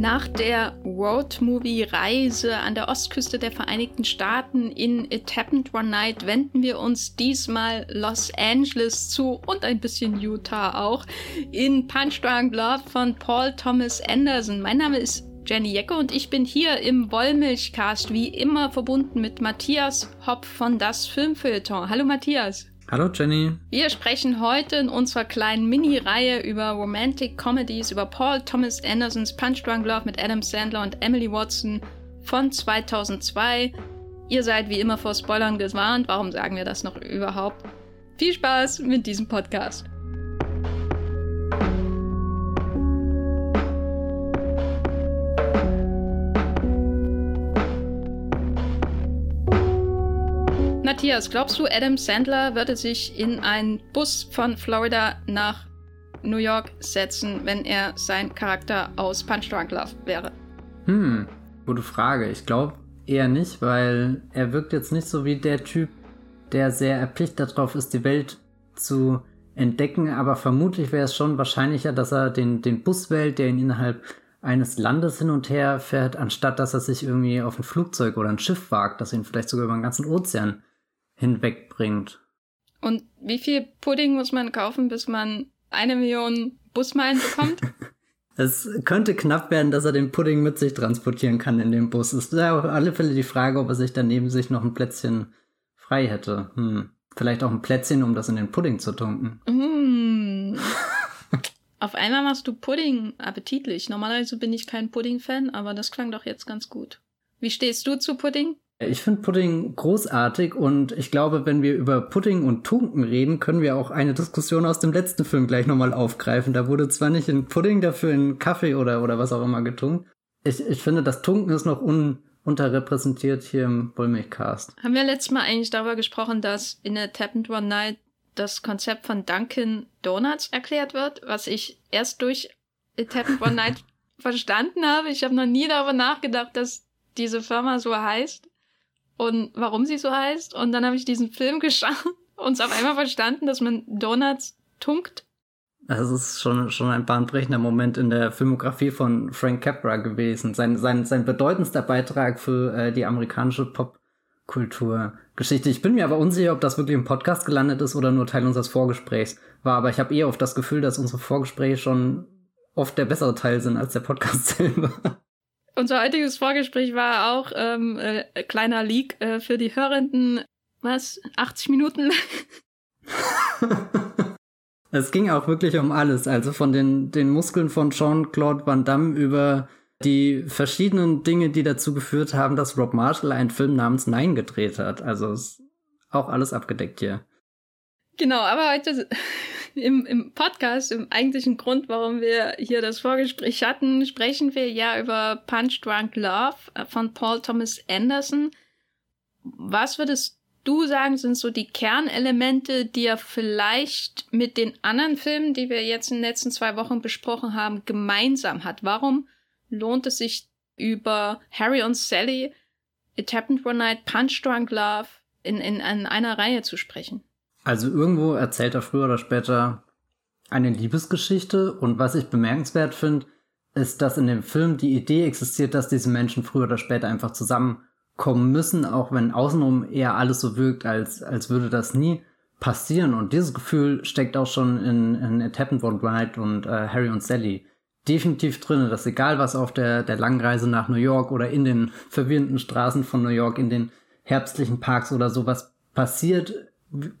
Nach der Road-Movie-Reise an der Ostküste der Vereinigten Staaten in It Happened One Night wenden wir uns diesmal Los Angeles zu und ein bisschen Utah auch in Punch Drunk Love von Paul Thomas Anderson. Mein Name ist Jenny Jecke und ich bin hier im Wollmilchcast wie immer verbunden mit Matthias Hopp von Das Filmfilter. Hallo Matthias. Hallo Jenny. Wir sprechen heute in unserer kleinen Mini-Reihe über Romantic Comedies, über Paul Thomas Andersons Punch Drunk Love mit Adam Sandler und Emily Watson von 2002. Ihr seid wie immer vor Spoilern gewarnt. Warum sagen wir das noch überhaupt? Viel Spaß mit diesem Podcast. Matthias, glaubst du, Adam Sandler würde sich in einen Bus von Florida nach New York setzen, wenn er sein Charakter aus Punch Drunk Love wäre? Hm, gute Frage. Ich glaube eher nicht, weil er wirkt jetzt nicht so wie der Typ, der sehr erpicht darauf ist, die Welt zu entdecken, aber vermutlich wäre es schon wahrscheinlicher, dass er den, den Bus wählt, der ihn innerhalb eines Landes hin und her fährt, anstatt dass er sich irgendwie auf ein Flugzeug oder ein Schiff wagt, das ihn vielleicht sogar über den ganzen Ozean hinwegbringt. Und wie viel Pudding muss man kaufen, bis man eine Million Busmeilen bekommt? es könnte knapp werden, dass er den Pudding mit sich transportieren kann in dem Bus. Es ist ja auf alle Fälle die Frage, ob er sich daneben sich noch ein Plätzchen frei hätte. Hm. Vielleicht auch ein Plätzchen, um das in den Pudding zu tunken. Mm. auf einmal machst du Pudding appetitlich. Normalerweise bin ich kein Pudding-Fan, aber das klang doch jetzt ganz gut. Wie stehst du zu Pudding? Ich finde Pudding großartig und ich glaube, wenn wir über Pudding und Tunken reden, können wir auch eine Diskussion aus dem letzten Film gleich nochmal aufgreifen. Da wurde zwar nicht in Pudding, dafür in Kaffee oder, oder was auch immer getunkt. Ich, ich finde, das Tunken ist noch un, unterrepräsentiert hier im Wollmilchcast. Haben wir letztes Mal eigentlich darüber gesprochen, dass in der Tap and One Night das Konzept von Dunkin' Donuts erklärt wird, was ich erst durch Tap and One Night verstanden habe. Ich habe noch nie darüber nachgedacht, dass diese Firma so heißt und warum sie so heißt. Und dann habe ich diesen Film geschaut und auf einmal verstanden, dass man Donuts tunkt. Das ist schon, schon ein bahnbrechender Moment in der Filmografie von Frank Capra gewesen. Sein, sein, sein bedeutendster Beitrag für äh, die amerikanische Popkulturgeschichte. Ich bin mir aber unsicher, ob das wirklich im Podcast gelandet ist oder nur Teil unseres Vorgesprächs war. Aber ich habe eher oft das Gefühl, dass unsere Vorgespräche schon oft der bessere Teil sind als der Podcast selber. Unser heutiges Vorgespräch war auch ähm, äh, kleiner Leak äh, für die Hörenden. Was? 80 Minuten es ging auch wirklich um alles. Also von den, den Muskeln von Jean-Claude Van Damme über die verschiedenen Dinge, die dazu geführt haben, dass Rob Marshall einen Film namens Nein gedreht hat. Also ist auch alles abgedeckt hier. Genau, aber heute im, im Podcast, im eigentlichen Grund, warum wir hier das Vorgespräch hatten, sprechen wir ja über Punch Drunk Love von Paul Thomas Anderson. Was würdest du sagen, sind so die Kernelemente, die er vielleicht mit den anderen Filmen, die wir jetzt in den letzten zwei Wochen besprochen haben, gemeinsam hat? Warum lohnt es sich über Harry und Sally, It Happened One Night, Punch Drunk Love in, in, in einer Reihe zu sprechen? Also irgendwo erzählt er früher oder später eine Liebesgeschichte und was ich bemerkenswert finde, ist, dass in dem Film die Idee existiert, dass diese Menschen früher oder später einfach zusammenkommen müssen, auch wenn außenrum eher alles so wirkt, als, als würde das nie passieren. Und dieses Gefühl steckt auch schon in, in It Happened One Night und äh, Harry und Sally definitiv drin, dass egal was auf der, der langen Reise nach New York oder in den verwirrenden Straßen von New York, in den herbstlichen Parks oder sowas passiert,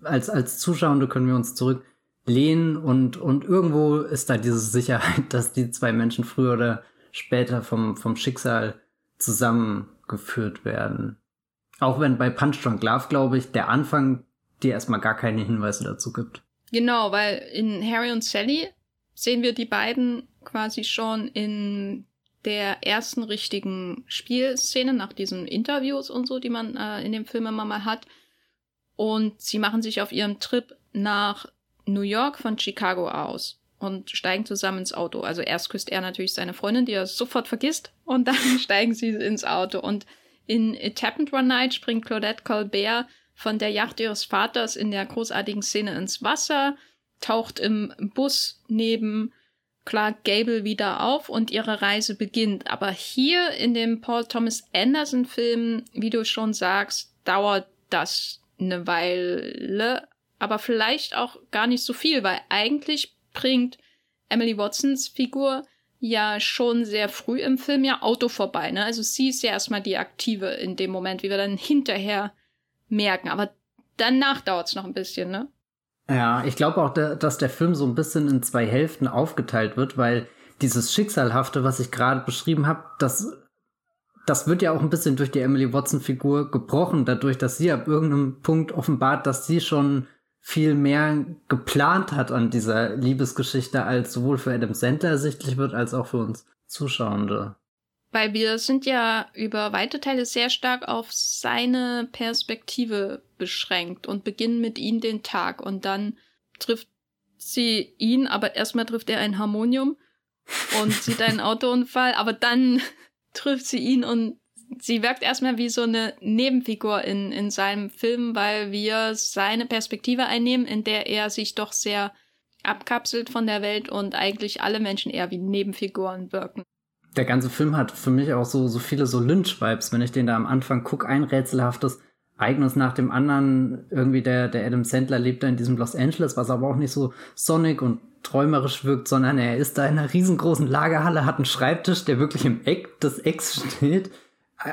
als, als Zuschauende können wir uns zurücklehnen und, und irgendwo ist da diese Sicherheit, dass die zwei Menschen früher oder später vom, vom Schicksal zusammengeführt werden. Auch wenn bei Punch Drunk Love, glaube ich, der Anfang dir erstmal gar keine Hinweise dazu gibt. Genau, weil in Harry und Sally sehen wir die beiden quasi schon in der ersten richtigen Spielszene nach diesen Interviews und so, die man äh, in dem Film immer mal hat. Und sie machen sich auf ihrem Trip nach New York von Chicago aus und steigen zusammen ins Auto. Also erst küsst er natürlich seine Freundin, die er sofort vergisst, und dann steigen sie ins Auto. Und in It Happened One Night springt Claudette Colbert von der Yacht ihres Vaters in der großartigen Szene ins Wasser. taucht im Bus neben Clark Gable wieder auf und ihre Reise beginnt. Aber hier in dem Paul Thomas Anderson Film, wie du schon sagst, dauert das eine Weile, aber vielleicht auch gar nicht so viel, weil eigentlich bringt Emily Watsons Figur ja schon sehr früh im Film ja Auto vorbei. Ne? Also sie ist ja erstmal die Aktive in dem Moment, wie wir dann hinterher merken. Aber danach dauert es noch ein bisschen, ne? Ja, ich glaube auch, dass der Film so ein bisschen in zwei Hälften aufgeteilt wird, weil dieses Schicksalhafte, was ich gerade beschrieben habe, das, das wird ja auch ein bisschen durch die Emily Watson-Figur gebrochen, dadurch, dass sie ab irgendeinem Punkt offenbart, dass sie schon viel mehr geplant hat an dieser Liebesgeschichte, als sowohl für Adam Sandler ersichtlich wird, als auch für uns Zuschauende. Weil wir sind ja über weite Teile sehr stark auf seine Perspektive beschränkt und beginnen mit ihm den Tag und dann trifft sie ihn, aber erstmal trifft er ein Harmonium und sieht einen Autounfall, aber dann trifft sie ihn und sie wirkt erstmal wie so eine Nebenfigur in, in seinem Film, weil wir seine Perspektive einnehmen, in der er sich doch sehr abkapselt von der Welt und eigentlich alle Menschen eher wie Nebenfiguren wirken. Der ganze Film hat für mich auch so, so viele so Lynch-Vibes, wenn ich den da am Anfang gucke, ein rätselhaftes Ereignis nach dem anderen. Irgendwie der, der Adam Sandler lebt da in diesem Los Angeles, was aber auch nicht so sonnig und träumerisch wirkt, sondern er ist da in einer riesengroßen Lagerhalle, hat einen Schreibtisch, der wirklich im Eck des Ecks steht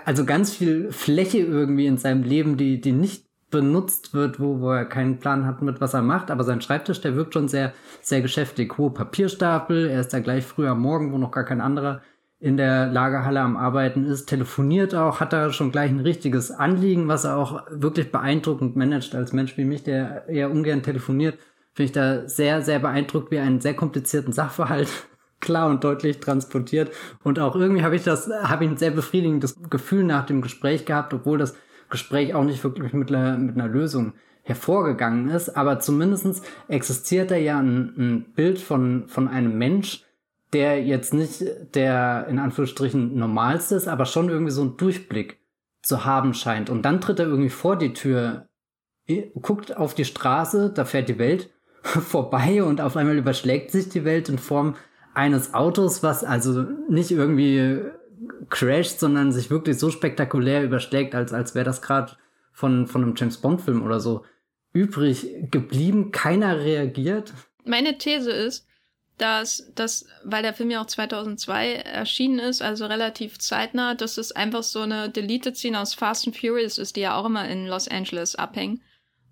also ganz viel Fläche irgendwie in seinem Leben, die, die nicht benutzt wird, wo, wo er keinen Plan hat, mit was er macht. Aber sein Schreibtisch, der wirkt schon sehr, sehr geschäftig. Hohe Papierstapel, er ist da gleich früh am Morgen, wo noch gar kein anderer in der Lagerhalle am Arbeiten ist, telefoniert auch, hat da schon gleich ein richtiges Anliegen, was er auch wirklich beeindruckend managt als Mensch wie mich, der eher ungern telefoniert. Finde ich da sehr, sehr beeindruckt, wie einen sehr komplizierten Sachverhalt klar und deutlich transportiert. Und auch irgendwie habe ich das, habe ich ein sehr befriedigendes Gefühl nach dem Gespräch gehabt, obwohl das Gespräch auch nicht wirklich mit, einer, mit einer Lösung hervorgegangen ist. Aber zumindestens existiert da ja ein, ein Bild von, von einem Mensch, der jetzt nicht der in Anführungsstrichen normalste ist, aber schon irgendwie so einen Durchblick zu haben scheint. Und dann tritt er irgendwie vor die Tür, guckt auf die Straße, da fährt die Welt vorbei und auf einmal überschlägt sich die Welt in Form eines Autos, was also nicht irgendwie crasht, sondern sich wirklich so spektakulär überschlägt, als, als wäre das gerade von, von einem James Bond-Film oder so übrig geblieben. Keiner reagiert. Meine These ist, dass das, weil der Film ja auch 2002 erschienen ist, also relativ zeitnah, dass es einfach so eine Deleted Scene aus Fast and Furious ist, die ja auch immer in Los Angeles abhängen.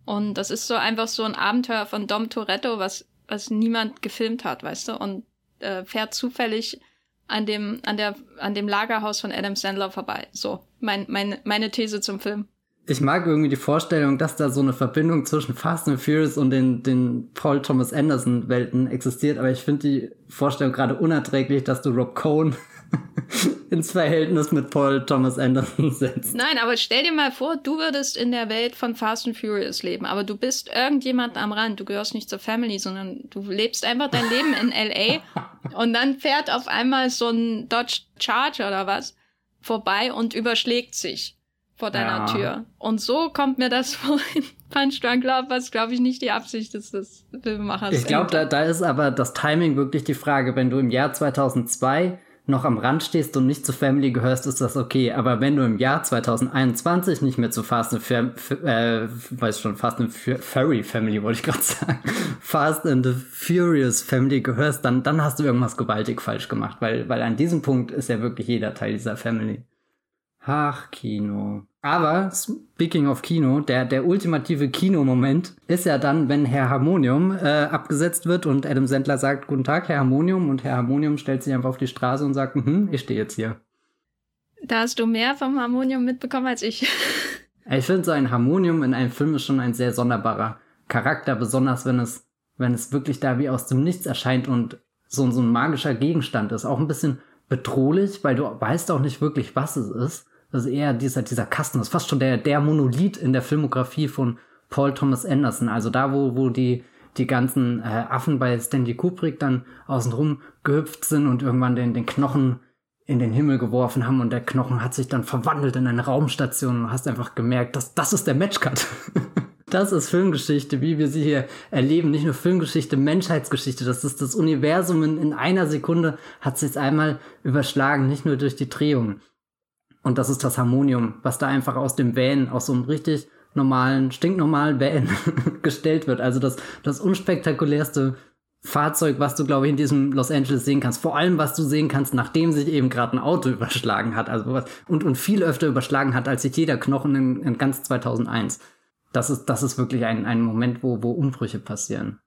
Und das ist so einfach so ein Abenteuer von Dom Toretto, was, was niemand gefilmt hat, weißt du? Und äh, fährt zufällig an dem, an der, an dem Lagerhaus von Adam Sandler vorbei. So, mein, mein, meine These zum Film. Ich mag irgendwie die Vorstellung, dass da so eine Verbindung zwischen Fast and Furious und den, den Paul Thomas Anderson Welten existiert, aber ich finde die Vorstellung gerade unerträglich, dass du Rob Cohn ins Verhältnis mit Paul Thomas Anderson setzt. Nein, aber stell dir mal vor, du würdest in der Welt von Fast and Furious leben, aber du bist irgendjemand am Rand. Du gehörst nicht zur Family, sondern du lebst einfach dein Leben in LA und dann fährt auf einmal so ein Dodge Charger oder was vorbei und überschlägt sich vor deiner ja. Tür. Und so kommt mir das vor in Punch Drunk Love, was glaube ich nicht die Absicht ist des Filmemachers. Ich glaube, da, da ist aber das Timing wirklich die Frage, wenn du im Jahr 2002 noch am Rand stehst und nicht zur Family gehörst, ist das okay. Aber wenn du im Jahr 2021 nicht mehr zu Fast and Fur äh, weiß schon, Fast and Fur Furry Family wollte ich gerade sagen, Fast and the Furious Family gehörst, dann, dann hast du irgendwas gewaltig falsch gemacht, weil, weil an diesem Punkt ist ja wirklich jeder Teil dieser Family. Ach, Kino. Aber, speaking of Kino, der, der ultimative Kinomoment ist ja dann, wenn Herr Harmonium äh, abgesetzt wird und Adam Sandler sagt, guten Tag, Herr Harmonium, und Herr Harmonium stellt sich einfach auf die Straße und sagt, hm, ich stehe jetzt hier. Da hast du mehr vom Harmonium mitbekommen als ich. ich finde, so ein Harmonium in einem Film ist schon ein sehr sonderbarer Charakter, besonders wenn es, wenn es wirklich da wie aus dem Nichts erscheint und so, so ein magischer Gegenstand ist. Auch ein bisschen bedrohlich, weil du weißt auch nicht wirklich, was es ist. Ist eher dieser, dieser Kasten, das ist fast schon der, der Monolith in der Filmografie von Paul Thomas Anderson. Also da, wo, wo die, die ganzen äh, Affen bei Stanley Kubrick dann außenrum gehüpft sind und irgendwann den, den Knochen in den Himmel geworfen haben und der Knochen hat sich dann verwandelt in eine Raumstation und hast einfach gemerkt, dass das ist der Matchcut. Das ist Filmgeschichte, wie wir sie hier erleben. Nicht nur Filmgeschichte, Menschheitsgeschichte. Das ist das Universum in, in einer Sekunde hat sich einmal überschlagen, nicht nur durch die Drehung. Und das ist das Harmonium, was da einfach aus dem Van, aus so einem richtig normalen, stinknormalen Van gestellt wird. Also das, das unspektakulärste Fahrzeug, was du, glaube ich, in diesem Los Angeles sehen kannst. Vor allem, was du sehen kannst, nachdem sich eben gerade ein Auto überschlagen hat. Also was, und, und viel öfter überschlagen hat, als sich jeder Knochen in, in ganz 2001. Das ist, das ist wirklich ein, ein Moment, wo, wo Umbrüche passieren.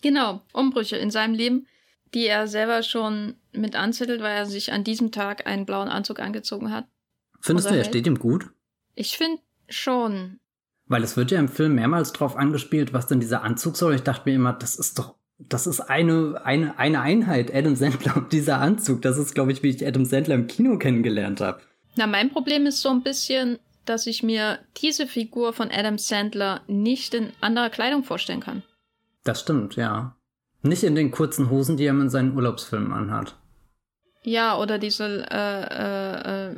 Genau, Umbrüche in seinem Leben, die er selber schon mit anzettelt, weil er sich an diesem Tag einen blauen Anzug angezogen hat. Findest du, er steht ihm gut? Ich finde schon. Weil es wird ja im Film mehrmals drauf angespielt, was denn dieser Anzug soll. Ich dachte mir immer, das ist doch das ist eine, eine, eine Einheit, Adam Sandler und dieser Anzug. Das ist, glaube ich, wie ich Adam Sandler im Kino kennengelernt habe. Na, mein Problem ist so ein bisschen, dass ich mir diese Figur von Adam Sandler nicht in anderer Kleidung vorstellen kann. Das stimmt, ja. Nicht in den kurzen Hosen, die er in seinen Urlaubsfilmen anhat. Ja, oder diese äh, äh, äh,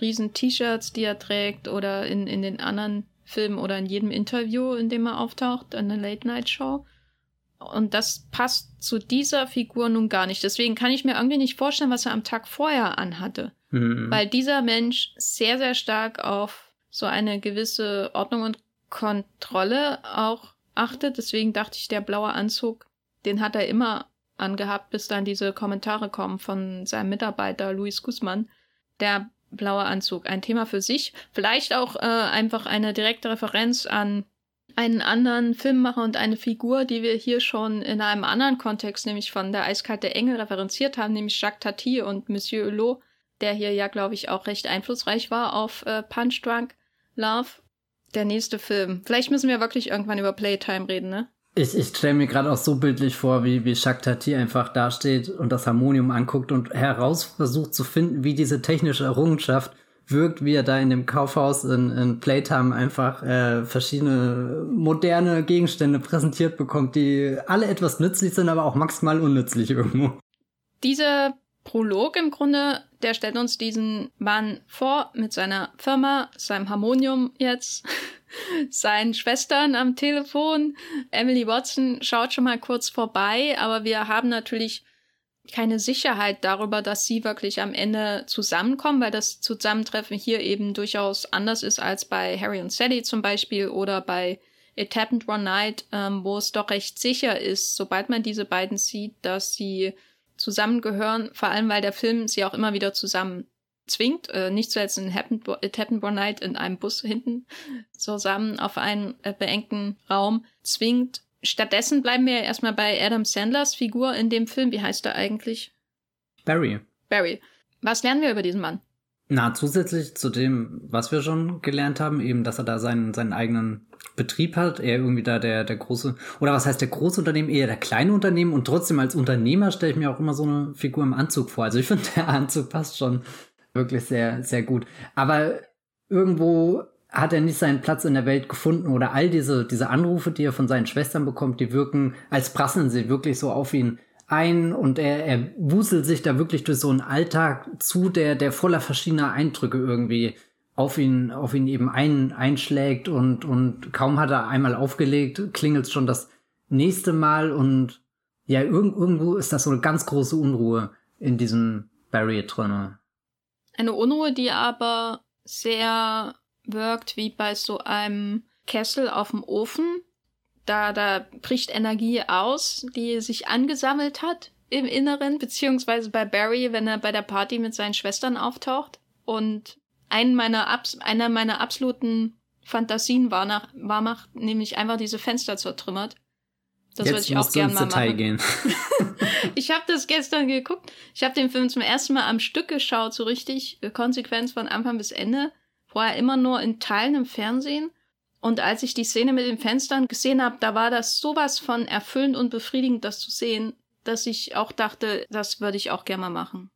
riesen T-Shirts, die er trägt, oder in, in den anderen Filmen oder in jedem Interview, in dem er auftaucht, in der Late-Night-Show. Und das passt zu dieser Figur nun gar nicht. Deswegen kann ich mir irgendwie nicht vorstellen, was er am Tag vorher anhatte. Mhm. Weil dieser Mensch sehr, sehr stark auf so eine gewisse Ordnung und Kontrolle auch achtet. Deswegen dachte ich, der blaue Anzug, den hat er immer angehabt, bis dann diese Kommentare kommen von seinem Mitarbeiter Luis Guzman. Der blaue Anzug, ein Thema für sich. Vielleicht auch äh, einfach eine direkte Referenz an einen anderen Filmemacher und eine Figur, die wir hier schon in einem anderen Kontext, nämlich von der Eiskalte Engel referenziert haben, nämlich Jacques Tati und Monsieur Hulot, der hier ja, glaube ich, auch recht einflussreich war auf äh, Punch Drunk Love. Der nächste Film. Vielleicht müssen wir wirklich irgendwann über Playtime reden, ne? Ich, ich stelle mir gerade auch so bildlich vor, wie, wie Jacques Tati einfach dasteht und das Harmonium anguckt und heraus versucht zu finden, wie diese technische Errungenschaft wirkt, wie er da in dem Kaufhaus in, in Playtime einfach äh, verschiedene moderne Gegenstände präsentiert bekommt, die alle etwas nützlich sind, aber auch maximal unnützlich irgendwo. Dieser Prolog im Grunde, der stellt uns diesen Mann vor mit seiner Firma, seinem Harmonium jetzt, seinen Schwestern am Telefon. Emily Watson schaut schon mal kurz vorbei, aber wir haben natürlich keine Sicherheit darüber, dass sie wirklich am Ende zusammenkommen, weil das Zusammentreffen hier eben durchaus anders ist als bei Harry und Sally zum Beispiel oder bei It Happened One Night, ähm, wo es doch recht sicher ist, sobald man diese beiden sieht, dass sie zusammengehören, vor allem weil der Film sie auch immer wieder zusammen zwingt, äh, nicht zuletzt in Happened, It Happened One Night in einem Bus hinten zusammen auf einen äh, beengten Raum zwingt, Stattdessen bleiben wir ja erstmal bei Adam Sandlers Figur in dem Film. Wie heißt er eigentlich? Barry. Barry. Was lernen wir über diesen Mann? Na, zusätzlich zu dem, was wir schon gelernt haben, eben, dass er da seinen, seinen eigenen Betrieb hat, er irgendwie da der, der große, oder was heißt der große Unternehmen, eher der kleine Unternehmen und trotzdem als Unternehmer stelle ich mir auch immer so eine Figur im Anzug vor. Also ich finde, der Anzug passt schon wirklich sehr, sehr gut. Aber irgendwo hat er nicht seinen Platz in der Welt gefunden oder all diese, diese Anrufe, die er von seinen Schwestern bekommt, die wirken, als prasseln sie wirklich so auf ihn ein und er, er wuselt sich da wirklich durch so einen Alltag zu, der, der voller verschiedener Eindrücke irgendwie auf ihn, auf ihn eben ein, einschlägt und, und kaum hat er einmal aufgelegt, klingelt schon das nächste Mal und ja, irg irgendwo ist das so eine ganz große Unruhe in diesem Barry drinne. Eine Unruhe, die aber sehr wirkt wie bei so einem Kessel auf dem Ofen. Da, da bricht Energie aus, die sich angesammelt hat im Inneren, beziehungsweise bei Barry, wenn er bei der Party mit seinen Schwestern auftaucht. Und einen meiner Abs einer meiner absoluten Fantasien war, nach, war macht, nämlich einfach diese Fenster zertrümmert. Das würde ich auch gerne mal Detail machen. Gehen. ich habe das gestern geguckt. Ich habe den Film zum ersten Mal am Stück geschaut, so richtig konsequent von Anfang bis Ende vorher immer nur in Teilen im Fernsehen. Und als ich die Szene mit den Fenstern gesehen habe, da war das sowas von erfüllend und befriedigend, das zu sehen, dass ich auch dachte, das würde ich auch gerne mal machen.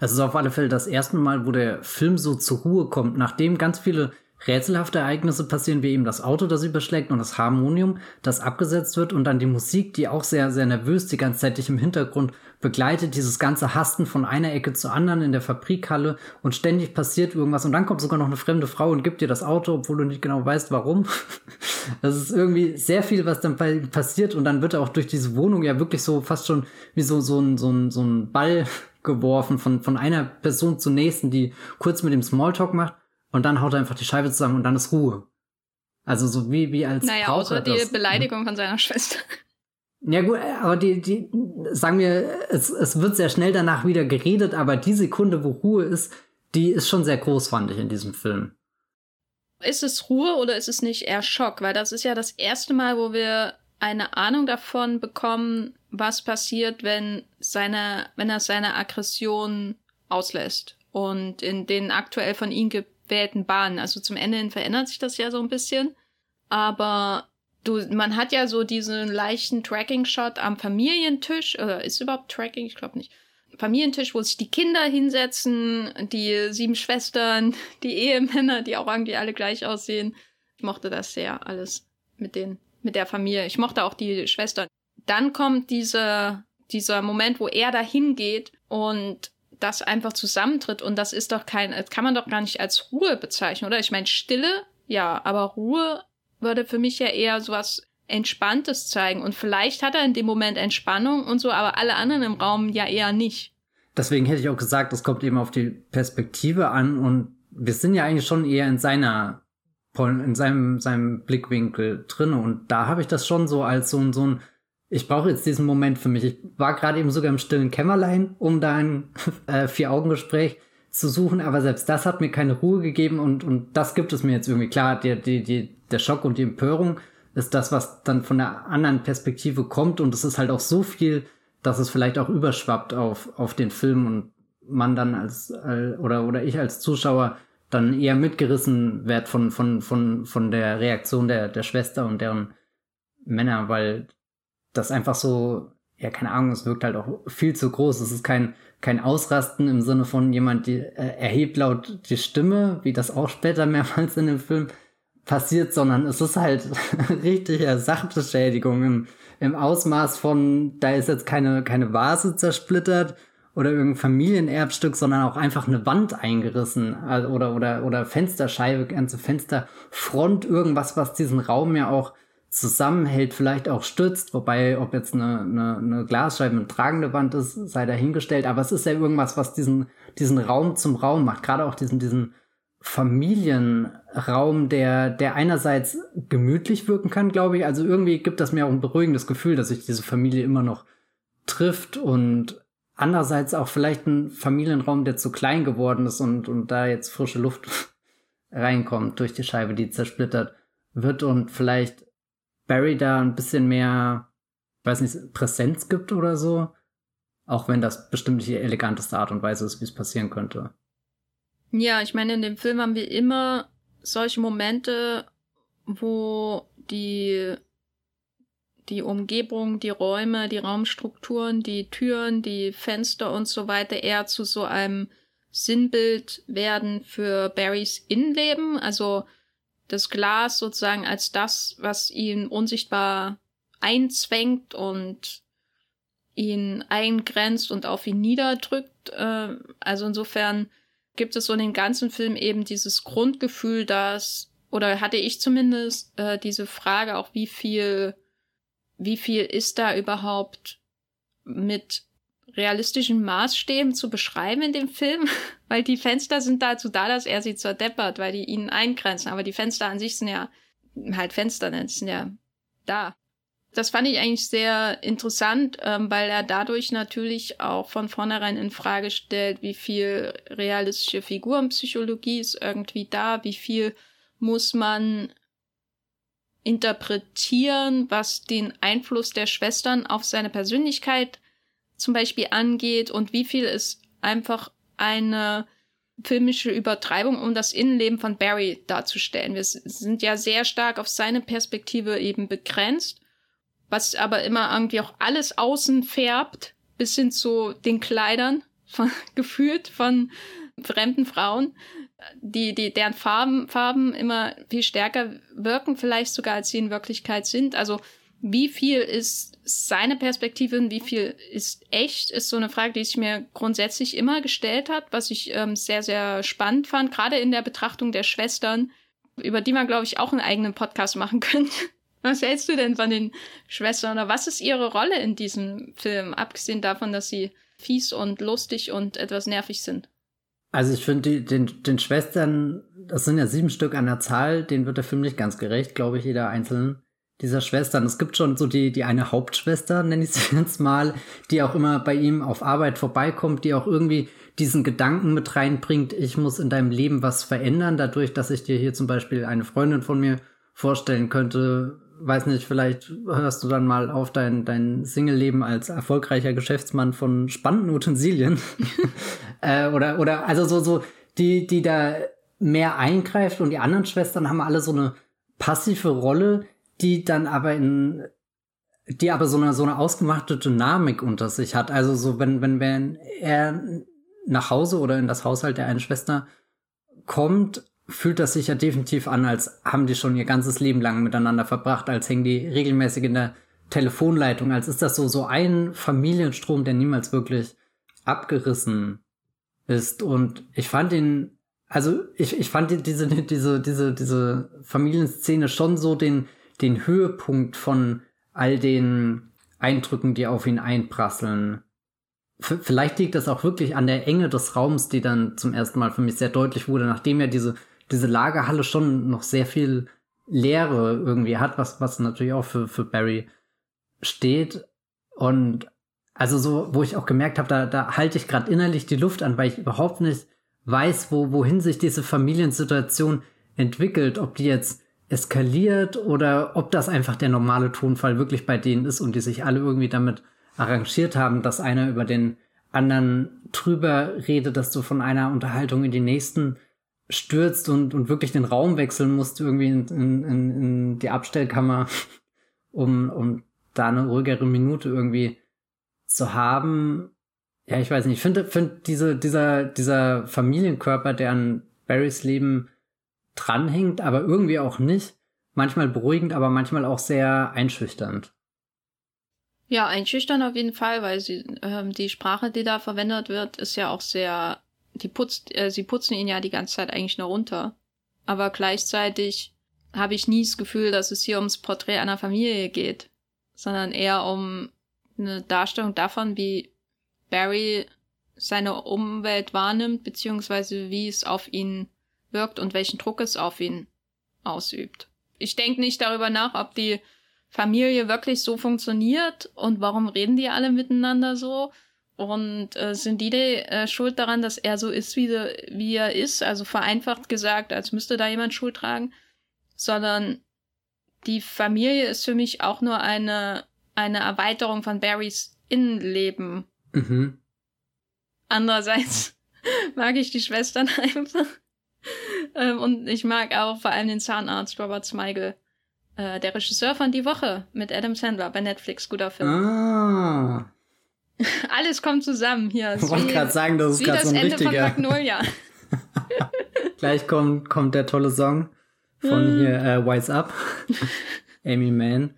Es ist auf alle Fälle das erste Mal, wo der Film so zur Ruhe kommt, nachdem ganz viele rätselhafte Ereignisse passieren, wie eben das Auto, das überschlägt und das Harmonium, das abgesetzt wird und dann die Musik, die auch sehr, sehr nervös die ganze Zeit im Hintergrund begleitet, dieses ganze Hasten von einer Ecke zur anderen in der Fabrikhalle und ständig passiert irgendwas und dann kommt sogar noch eine fremde Frau und gibt dir das Auto, obwohl du nicht genau weißt, warum. Das ist irgendwie sehr viel, was dann passiert und dann wird auch durch diese Wohnung ja wirklich so fast schon wie so, so ein, so ein, so ein Ball geworfen von, von einer Person zur nächsten, die kurz mit dem Smalltalk macht und dann haut er einfach die Scheibe zusammen und dann ist Ruhe. Also so wie, wie als Naja, außer die das, Beleidigung von seiner Schwester. Ja gut, aber die, die, sagen wir, es, es wird sehr schnell danach wieder geredet, aber die Sekunde, wo Ruhe ist, die ist schon sehr groß, fand ich in diesem Film. Ist es Ruhe oder ist es nicht eher Schock? Weil das ist ja das erste Mal, wo wir eine Ahnung davon bekommen, was passiert, wenn seine, wenn er seine Aggression auslässt und in den aktuell von ihm gewählten Bahnen. Also zum Ende hin verändert sich das ja so ein bisschen, aber du, man hat ja so diesen leichten Tracking-Shot am Familientisch. Oder ist überhaupt Tracking? Ich glaube nicht. Familientisch, wo sich die Kinder hinsetzen, die sieben Schwestern, die Ehemänner, die auch irgendwie alle gleich aussehen. Ich mochte das sehr alles mit den, mit der Familie. Ich mochte auch die Schwestern. Dann kommt dieser, dieser Moment, wo er da hingeht und das einfach zusammentritt und das ist doch kein, das kann man doch gar nicht als Ruhe bezeichnen, oder? Ich meine, Stille, ja, aber Ruhe würde für mich ja eher sowas Entspanntes zeigen. Und vielleicht hat er in dem Moment Entspannung und so, aber alle anderen im Raum ja eher nicht. Deswegen hätte ich auch gesagt, es kommt eben auf die Perspektive an und wir sind ja eigentlich schon eher in seiner in seinem, seinem Blickwinkel drin und da habe ich das schon so als so, so ein ich brauche jetzt diesen Moment für mich. Ich war gerade eben sogar im stillen Kämmerlein, um da ein äh, Vier-Augen-Gespräch zu suchen, aber selbst das hat mir keine Ruhe gegeben und, und das gibt es mir jetzt irgendwie. Klar, die, die, die, der Schock und die Empörung ist das, was dann von der anderen Perspektive kommt und es ist halt auch so viel, dass es vielleicht auch überschwappt auf, auf den Film und man dann als, oder, oder ich als Zuschauer dann eher mitgerissen wird von, von, von, von der Reaktion der, der Schwester und deren Männer, weil das einfach so, ja, keine Ahnung, es wirkt halt auch viel zu groß. Es ist kein, kein Ausrasten im Sinne von jemand, die äh, erhebt laut die Stimme, wie das auch später mehrmals in dem Film passiert, sondern es ist halt richtige Sachbeschädigung im, im Ausmaß von, da ist jetzt keine, keine Vase zersplittert oder irgendein Familienerbstück, sondern auch einfach eine Wand eingerissen also, oder, oder, oder Fensterscheibe, ganze Fensterfront, irgendwas, was diesen Raum ja auch zusammenhält, vielleicht auch stützt, wobei ob jetzt eine, eine, eine Glasscheibe eine tragende Wand ist, sei dahingestellt, aber es ist ja irgendwas, was diesen, diesen Raum zum Raum macht, gerade auch diesen, diesen Familienraum, der, der einerseits gemütlich wirken kann, glaube ich, also irgendwie gibt das mir auch ein beruhigendes Gefühl, dass sich diese Familie immer noch trifft und andererseits auch vielleicht ein Familienraum, der zu klein geworden ist und, und da jetzt frische Luft reinkommt durch die Scheibe, die zersplittert wird und vielleicht Barry da ein bisschen mehr, weiß nicht, Präsenz gibt oder so. Auch wenn das bestimmt die eleganteste Art und Weise ist, wie es passieren könnte. Ja, ich meine, in dem Film haben wir immer solche Momente, wo die, die Umgebung, die Räume, die Raumstrukturen, die Türen, die Fenster und so weiter eher zu so einem Sinnbild werden für Barrys Innenleben. Also das Glas sozusagen als das, was ihn unsichtbar einzwängt und ihn eingrenzt und auf ihn niederdrückt. Äh, also insofern gibt es so in dem ganzen Film eben dieses Grundgefühl, dass, oder hatte ich zumindest äh, diese Frage auch, wie viel, wie viel ist da überhaupt mit realistischen Maßstäben zu beschreiben in dem Film, weil die Fenster sind dazu da, dass er sie zerdeppert, weil die ihn eingrenzen. Aber die Fenster an sich sind ja halt Fenster, ne? sind ja da. Das fand ich eigentlich sehr interessant, ähm, weil er dadurch natürlich auch von vornherein in Frage stellt, wie viel realistische Figurenpsychologie ist irgendwie da, wie viel muss man interpretieren, was den Einfluss der Schwestern auf seine Persönlichkeit zum Beispiel angeht und wie viel ist einfach eine filmische Übertreibung, um das Innenleben von Barry darzustellen. Wir sind ja sehr stark auf seine Perspektive eben begrenzt, was aber immer irgendwie auch alles außen färbt, bis hin zu den Kleidern, von, gefühlt von fremden Frauen. die, die, deren Farben, Farben immer viel stärker wirken, vielleicht sogar als sie in Wirklichkeit sind. Also wie viel ist seine Perspektive und wie viel ist echt, ist so eine Frage, die sich mir grundsätzlich immer gestellt hat, was ich ähm, sehr, sehr spannend fand, gerade in der Betrachtung der Schwestern, über die man, glaube ich, auch einen eigenen Podcast machen könnte. Was hältst du denn von den Schwestern oder was ist ihre Rolle in diesem Film, abgesehen davon, dass sie fies und lustig und etwas nervig sind? Also ich finde den, den Schwestern, das sind ja sieben Stück an der Zahl, denen wird der Film nicht ganz gerecht, glaube ich, jeder einzelnen dieser Schwestern. Es gibt schon so die, die eine Hauptschwester, nenne ich sie jetzt mal, die auch immer bei ihm auf Arbeit vorbeikommt, die auch irgendwie diesen Gedanken mit reinbringt, ich muss in deinem Leben was verändern, dadurch, dass ich dir hier zum Beispiel eine Freundin von mir vorstellen könnte. Weiß nicht, vielleicht hörst du dann mal auf dein, dein Single-Leben als erfolgreicher Geschäftsmann von spannenden Utensilien. äh, oder, oder, also so, so, die, die da mehr eingreift und die anderen Schwestern haben alle so eine passive Rolle, die dann aber in die aber so eine so eine ausgemachte Dynamik unter sich hat. Also so wenn wenn wenn er nach Hause oder in das Haushalt der einen Schwester kommt, fühlt das sich ja definitiv an, als haben die schon ihr ganzes Leben lang miteinander verbracht, als hängen die regelmäßig in der Telefonleitung, als ist das so so ein Familienstrom, der niemals wirklich abgerissen ist. Und ich fand ihn, also ich, ich fand diese, diese, diese, diese Familienszene schon so den, den Höhepunkt von all den Eindrücken, die auf ihn einprasseln. V vielleicht liegt das auch wirklich an der Enge des Raums, die dann zum ersten Mal für mich sehr deutlich wurde, nachdem ja diese, diese Lagerhalle schon noch sehr viel Leere irgendwie hat, was, was natürlich auch für, für Barry steht. Und also so, wo ich auch gemerkt habe, da, da halte ich gerade innerlich die Luft an, weil ich überhaupt nicht weiß, wo, wohin sich diese Familiensituation entwickelt, ob die jetzt eskaliert oder ob das einfach der normale Tonfall wirklich bei denen ist und die sich alle irgendwie damit arrangiert haben, dass einer über den anderen drüber redet, dass du von einer Unterhaltung in die nächsten stürzt und, und wirklich den Raum wechseln musst, irgendwie in, in, in die Abstellkammer, um, um da eine ruhigere Minute irgendwie zu haben. Ja, ich weiß nicht, ich finde, finde diese, dieser, dieser Familienkörper, der an Barrys Leben dranhängt, aber irgendwie auch nicht. Manchmal beruhigend, aber manchmal auch sehr einschüchternd. Ja, einschüchtern auf jeden Fall, weil sie, ähm, die Sprache, die da verwendet wird, ist ja auch sehr, die putzt, äh, sie putzen ihn ja die ganze Zeit eigentlich nur runter. Aber gleichzeitig habe ich nie das Gefühl, dass es hier ums Porträt einer Familie geht, sondern eher um eine Darstellung davon, wie Barry seine Umwelt wahrnimmt, beziehungsweise wie es auf ihn wirkt und welchen Druck es auf ihn ausübt. Ich denke nicht darüber nach, ob die Familie wirklich so funktioniert und warum reden die alle miteinander so und äh, sind die, die äh, schuld daran, dass er so ist, wie, de, wie er ist, also vereinfacht gesagt, als müsste da jemand Schuld tragen, sondern die Familie ist für mich auch nur eine, eine Erweiterung von Barrys Innenleben. Mhm. Andererseits mag ich die Schwestern einfach ähm, und ich mag auch vor allem den Zahnarzt Robert Smigel. Äh, der Regisseur von Die Woche mit Adam Sandler bei Netflix. Guter Film. Ah. Alles kommt zusammen hier. Ich wollte gerade sagen, das ist gerade so ein Ende richtiger. Von Magnolia. Gleich kommt, kommt der tolle Song von hier äh, Wise Up. Amy Mann.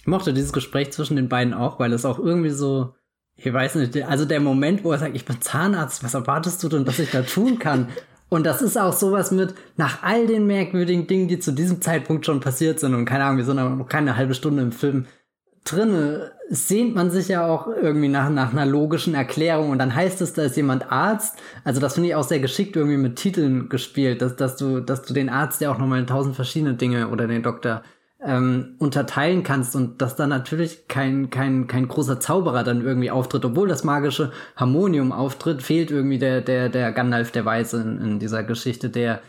Ich mochte dieses Gespräch zwischen den beiden auch, weil es auch irgendwie so, ich weiß nicht, also der Moment, wo er sagt, ich bin Zahnarzt, was erwartest du denn, dass ich da tun kann? Und das ist auch sowas mit, nach all den merkwürdigen Dingen, die zu diesem Zeitpunkt schon passiert sind, und keine Ahnung, wir sind aber noch keine halbe Stunde im Film drinne, sehnt man sich ja auch irgendwie nach, nach einer logischen Erklärung und dann heißt es, da ist jemand Arzt. Also das finde ich auch sehr geschickt irgendwie mit Titeln gespielt, dass, dass du, dass du den Arzt ja auch nochmal in tausend verschiedene Dinge oder den Doktor ähm, unterteilen kannst und dass da natürlich kein, kein, kein großer Zauberer dann irgendwie auftritt, obwohl das magische Harmonium auftritt, fehlt irgendwie der, der, der Gandalf der Weise in, in dieser Geschichte, der,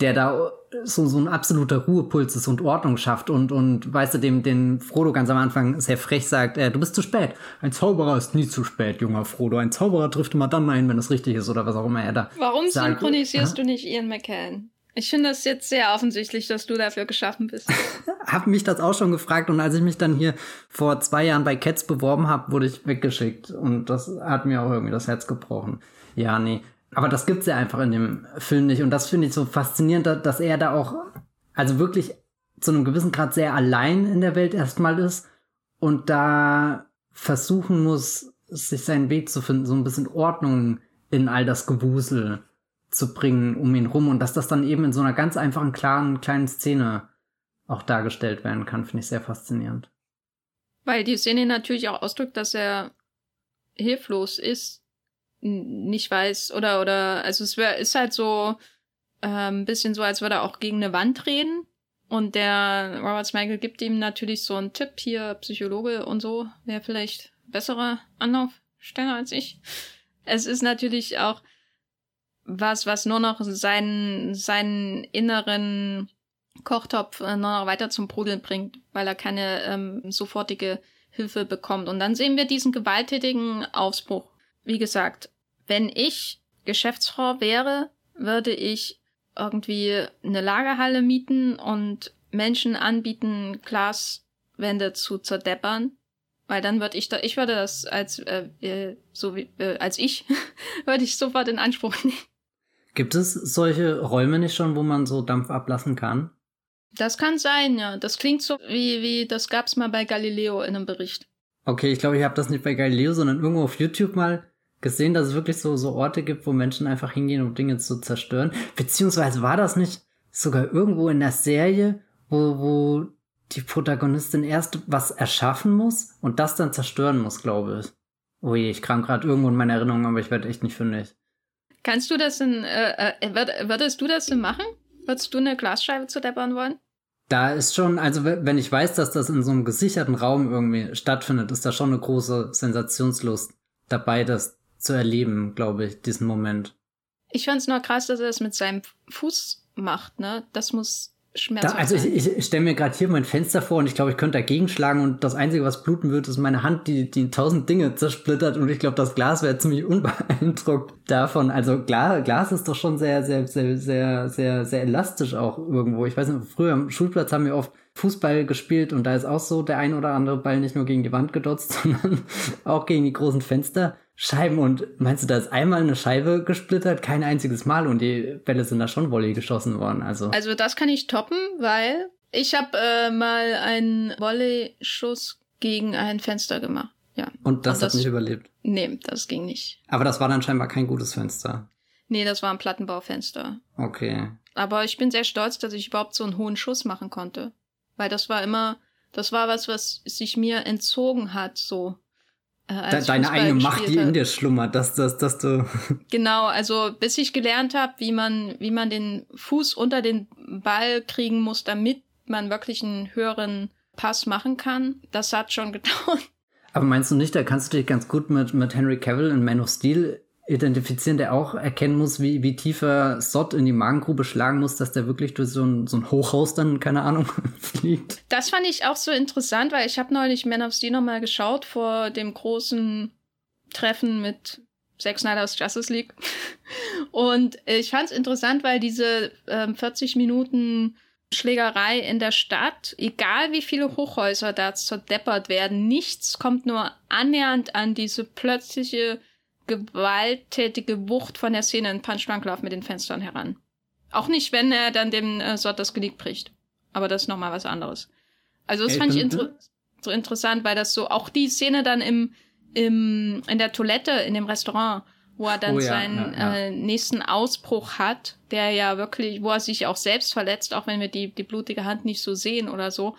der da so, so ein absoluter Ruhepuls ist und Ordnung schafft und, und weißt du, dem, den Frodo ganz am Anfang sehr frech sagt, äh, du bist zu spät. Ein Zauberer ist nie zu spät, junger Frodo. Ein Zauberer trifft immer dann ein, wenn es richtig ist oder was auch immer er da Warum sagt. synchronisierst ja? du nicht Ian McKellen? Ich finde das jetzt sehr offensichtlich, dass du dafür geschaffen bist. hab mich das auch schon gefragt und als ich mich dann hier vor zwei Jahren bei Cats beworben habe, wurde ich weggeschickt und das hat mir auch irgendwie das Herz gebrochen. Ja, nee. Aber das gibt's ja einfach in dem Film nicht. Und das finde ich so faszinierend, dass er da auch, also wirklich zu einem gewissen Grad sehr allein in der Welt erstmal ist und da versuchen muss, sich seinen Weg zu finden, so ein bisschen Ordnung in all das Gewusel zu bringen um ihn rum und dass das dann eben in so einer ganz einfachen, klaren, kleinen Szene auch dargestellt werden kann, finde ich sehr faszinierend. Weil die Szene natürlich auch ausdrückt, dass er hilflos ist, nicht weiß oder oder also es wär, ist halt so äh, ein bisschen so, als würde er auch gegen eine Wand reden und der Robert Smigel gibt ihm natürlich so einen Tipp hier Psychologe und so wäre vielleicht besserer Anlaufstelle als ich. Es ist natürlich auch was, was nur noch seinen, seinen inneren Kochtopf äh, nur noch weiter zum Brodeln bringt, weil er keine ähm, sofortige Hilfe bekommt. Und dann sehen wir diesen gewalttätigen Aufbruch. Wie gesagt, wenn ich Geschäftsfrau wäre, würde ich irgendwie eine Lagerhalle mieten und Menschen anbieten, Glaswände zu zerdeppern weil dann würde ich da, ich würde das als, äh, äh, so wie, äh, als ich, würde ich sofort in Anspruch nehmen. Gibt es solche Räume nicht schon, wo man so Dampf ablassen kann? Das kann sein, ja. Das klingt so wie, wie, das gab's mal bei Galileo in einem Bericht. Okay, ich glaube, ich habe das nicht bei Galileo, sondern irgendwo auf YouTube mal gesehen, dass es wirklich so, so Orte gibt, wo Menschen einfach hingehen, um Dinge zu zerstören. Beziehungsweise war das nicht sogar irgendwo in der Serie, wo, wo die Protagonistin erst was erschaffen muss und das dann zerstören muss, glaube ich. Oh je, ich kram gerade irgendwo in meiner Erinnerung, aber ich werde echt nicht fündig. Kannst du das denn, äh, äh, würdest du das denn machen? Würdest du eine Glasscheibe zu deppern wollen? Da ist schon, also wenn ich weiß, dass das in so einem gesicherten Raum irgendwie stattfindet, ist da schon eine große Sensationslust dabei, das zu erleben, glaube ich, diesen Moment. Ich fand's nur krass, dass er das mit seinem Fuß macht, ne? Das muss schmerzhaft. Da, also ich, ich stelle mir gerade hier mein Fenster vor und ich glaube, ich könnte dagegen schlagen und das Einzige, was bluten wird, ist meine Hand, die, die tausend Dinge zersplittert und ich glaube, das Glas wäre ziemlich unbeeindruckt davon. Also Glas, Glas ist doch schon sehr, sehr, sehr, sehr, sehr, sehr elastisch auch irgendwo. Ich weiß nicht, früher am Schulplatz haben wir oft Fußball gespielt und da ist auch so der ein oder andere Ball nicht nur gegen die Wand gedotzt, sondern auch gegen die großen Fenster. Scheiben und meinst du, da ist einmal eine Scheibe gesplittert? Kein einziges Mal und die Bälle sind da schon Volley geschossen worden. Also, also das kann ich toppen, weil ich habe äh, mal einen Volley-Schuss gegen ein Fenster gemacht. Ja. Und das, und das hat nicht überlebt? Nee, das ging nicht. Aber das war dann scheinbar kein gutes Fenster. Nee, das war ein Plattenbaufenster. Okay. Aber ich bin sehr stolz, dass ich überhaupt so einen hohen Schuss machen konnte. Weil das war immer, das war was, was sich mir entzogen hat, so. Äh, Deine eigene Macht, die in dir schlummert, dass, dass, dass du. Genau, also bis ich gelernt habe, wie man, wie man den Fuß unter den Ball kriegen muss, damit man wirklich einen höheren Pass machen kann, das hat schon gedauert. Aber meinst du nicht, da kannst du dich ganz gut mit, mit Henry Cavill in Man of Steel identifizieren, der auch erkennen muss, wie, wie tiefer Sod in die Magengrube schlagen muss, dass der wirklich durch so ein, so ein Hochhaus dann, keine Ahnung, fliegt. Das fand ich auch so interessant, weil ich habe neulich Man of Steel nochmal geschaut vor dem großen Treffen mit Zack Snyder's Justice League. Und ich fand es interessant, weil diese äh, 40 Minuten Schlägerei in der Stadt, egal wie viele Hochhäuser da zerdeppert werden, nichts kommt nur annähernd an diese plötzliche gewalttätige Wucht von der Szene in Punch Drunk Love mit den Fenstern heran. Auch nicht, wenn er dann dem äh, Sort das Genick bricht. Aber das ist nochmal was anderes. Also das hey, fand ich inter so interessant, weil das so auch die Szene dann im, im in der Toilette in dem Restaurant, wo er dann oh, ja, seinen ja, ja. Äh, nächsten Ausbruch hat, der ja wirklich, wo er sich auch selbst verletzt, auch wenn wir die die blutige Hand nicht so sehen oder so,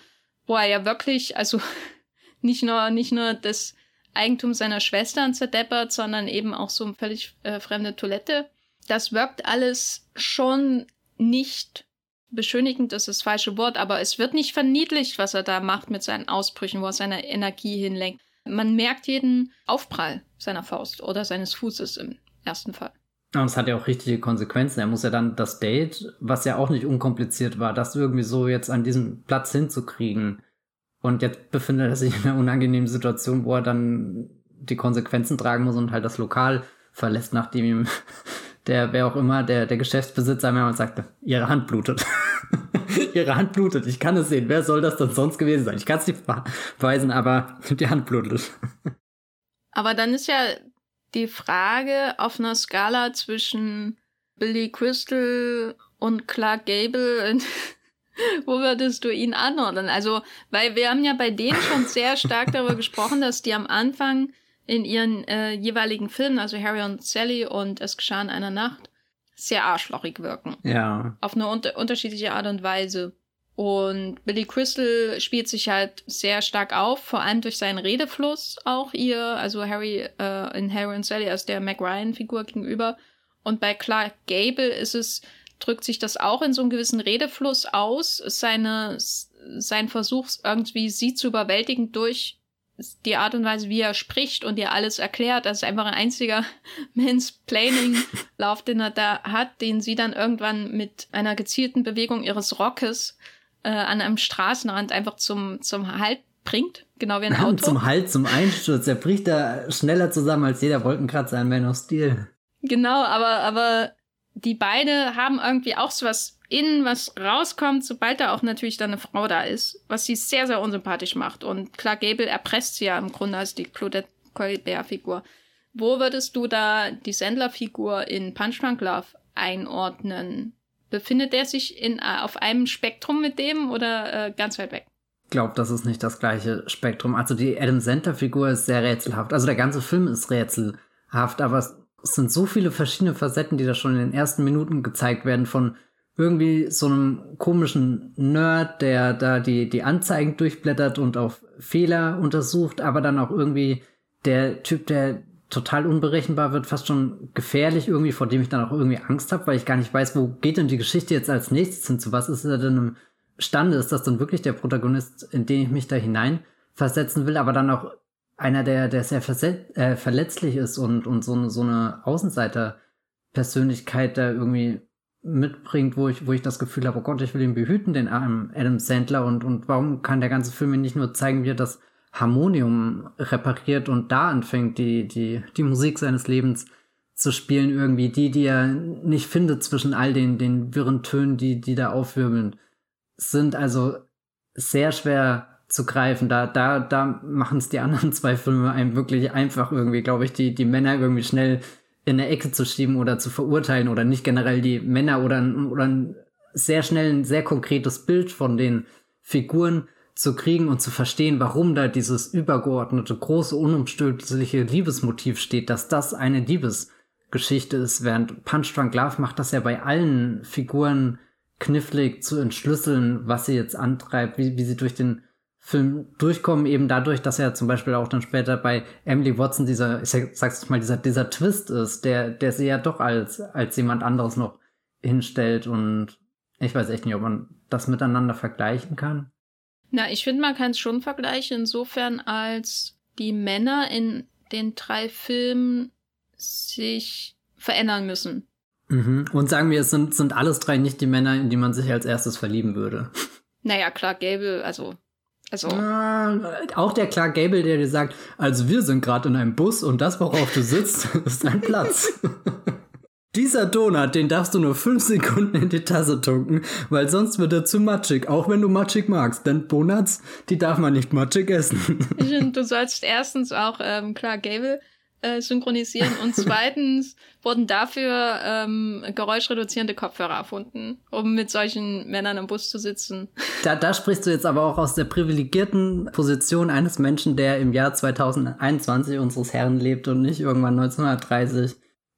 wo er ja wirklich, also nicht nur nicht nur das Eigentum seiner Schwestern zerdeppert, sondern eben auch so eine völlig äh, fremde Toilette. Das wirkt alles schon nicht beschönigend, das ist das falsche Wort, aber es wird nicht verniedlicht, was er da macht mit seinen Ausbrüchen, wo er seine Energie hinlenkt. Man merkt jeden Aufprall seiner Faust oder seines Fußes im ersten Fall. Und es hat ja auch richtige Konsequenzen. Er muss ja dann das Date, was ja auch nicht unkompliziert war, das irgendwie so jetzt an diesem Platz hinzukriegen, und jetzt befindet er sich in einer unangenehmen Situation, wo er dann die Konsequenzen tragen muss und halt das Lokal verlässt, nachdem ihm der, wer auch immer, der, der Geschäftsbesitzer mehrmals sagte, ihre Hand blutet. ihre Hand blutet, ich kann es sehen. Wer soll das denn sonst gewesen sein? Ich kann es nicht beweisen, aber die Hand blutet. aber dann ist ja die Frage auf einer Skala zwischen Billy Crystal und Clark Gable, wo würdest du ihn anordnen? Also, weil wir haben ja bei denen schon sehr stark darüber gesprochen, dass die am Anfang in ihren äh, jeweiligen Filmen, also Harry und Sally und Es geschah in einer Nacht, sehr arschlochig wirken. Ja. Auf eine unter unterschiedliche Art und Weise. Und Billy Crystal spielt sich halt sehr stark auf, vor allem durch seinen Redefluss auch ihr, also Harry äh, in Harry und Sally als der Mac Ryan-Figur gegenüber. Und bei Clark Gable ist es, drückt sich das auch in so einem gewissen Redefluss aus, seine, sein Versuch irgendwie sie zu überwältigen durch die Art und Weise, wie er spricht und ihr alles erklärt. Das ist einfach ein einziger Mansplaining-Lauf, den er da hat, den sie dann irgendwann mit einer gezielten Bewegung ihres Rockes äh, an einem Straßenrand einfach zum, zum Halt bringt. Genau wie ein Auto. zum Halt, zum Einsturz. Er bricht da schneller zusammen als jeder Wolkenkratzer an Man of Steel. Genau, aber, aber die beide haben irgendwie auch so was innen, was rauskommt, sobald da auch natürlich dann eine Frau da ist, was sie sehr, sehr unsympathisch macht. Und klar, Gable erpresst sie ja im Grunde als die Claudette Colbert-Figur. Wo würdest du da die Sandler-Figur in Punch Drunk Love einordnen? Befindet er sich in, äh, auf einem Spektrum mit dem oder äh, ganz weit weg? Ich glaube, das ist nicht das gleiche Spektrum. Also die Adam Sandler-Figur ist sehr rätselhaft. Also der ganze Film ist rätselhaft, aber es sind so viele verschiedene Facetten, die da schon in den ersten Minuten gezeigt werden von irgendwie so einem komischen Nerd, der da die, die Anzeigen durchblättert und auf Fehler untersucht, aber dann auch irgendwie der Typ, der total unberechenbar wird, fast schon gefährlich irgendwie, vor dem ich dann auch irgendwie Angst habe, weil ich gar nicht weiß, wo geht denn die Geschichte jetzt als nächstes hin, zu was ist er denn imstande? Ist das dann wirklich der Protagonist, in den ich mich da hinein versetzen will, aber dann auch einer, der, der sehr äh, verletzlich ist und, und so eine, so eine Außenseiter-Persönlichkeit da irgendwie mitbringt, wo ich, wo ich das Gefühl habe, oh Gott, ich will ihn behüten, den Adam Sandler, und, und warum kann der ganze Film mir nicht nur zeigen, wie er das Harmonium repariert und da anfängt, die, die, die Musik seines Lebens zu spielen, irgendwie, die, die er nicht findet zwischen all den, den wirren Tönen, die, die da aufwirbeln, sind. Also sehr schwer zu greifen. Da, da, da machen es die anderen zwei Filme einem wirklich einfach irgendwie, glaube ich, die, die Männer irgendwie schnell in eine Ecke zu schieben oder zu verurteilen oder nicht generell die Männer oder, oder ein sehr schnell ein sehr konkretes Bild von den Figuren zu kriegen und zu verstehen, warum da dieses übergeordnete, große, unumstößliche Liebesmotiv steht, dass das eine Liebesgeschichte ist, während Punch Drunk Love macht das ja bei allen Figuren knifflig zu entschlüsseln, was sie jetzt antreibt, wie, wie sie durch den Film durchkommen, eben dadurch, dass er zum Beispiel auch dann später bei Emily Watson dieser, ich sag's mal, dieser, dieser Twist ist, der, der sie ja doch als, als jemand anderes noch hinstellt und ich weiß echt nicht, ob man das miteinander vergleichen kann. Na, ich finde, man kann es schon vergleichen, insofern als die Männer in den drei Filmen sich verändern müssen. Mhm. Und sagen wir, es sind, sind alles drei nicht die Männer, in die man sich als erstes verlieben würde. Naja, klar, Gable, also also. Äh, auch der Clark Gable, der dir sagt, also wir sind gerade in einem Bus und das, worauf du sitzt, ist ein Platz. Dieser Donut, den darfst du nur fünf Sekunden in die Tasse tunken, weil sonst wird er zu matschig, auch wenn du matschig magst. Denn Donuts, die darf man nicht matschig essen. Ich finde, du sollst erstens auch ähm, Clark Gable äh, synchronisieren und zweitens wurden dafür ähm, geräuschreduzierende Kopfhörer erfunden, um mit solchen Männern im Bus zu sitzen. Da, da sprichst du jetzt aber auch aus der privilegierten Position eines Menschen, der im Jahr 2021 unseres Herren lebt und nicht irgendwann 1930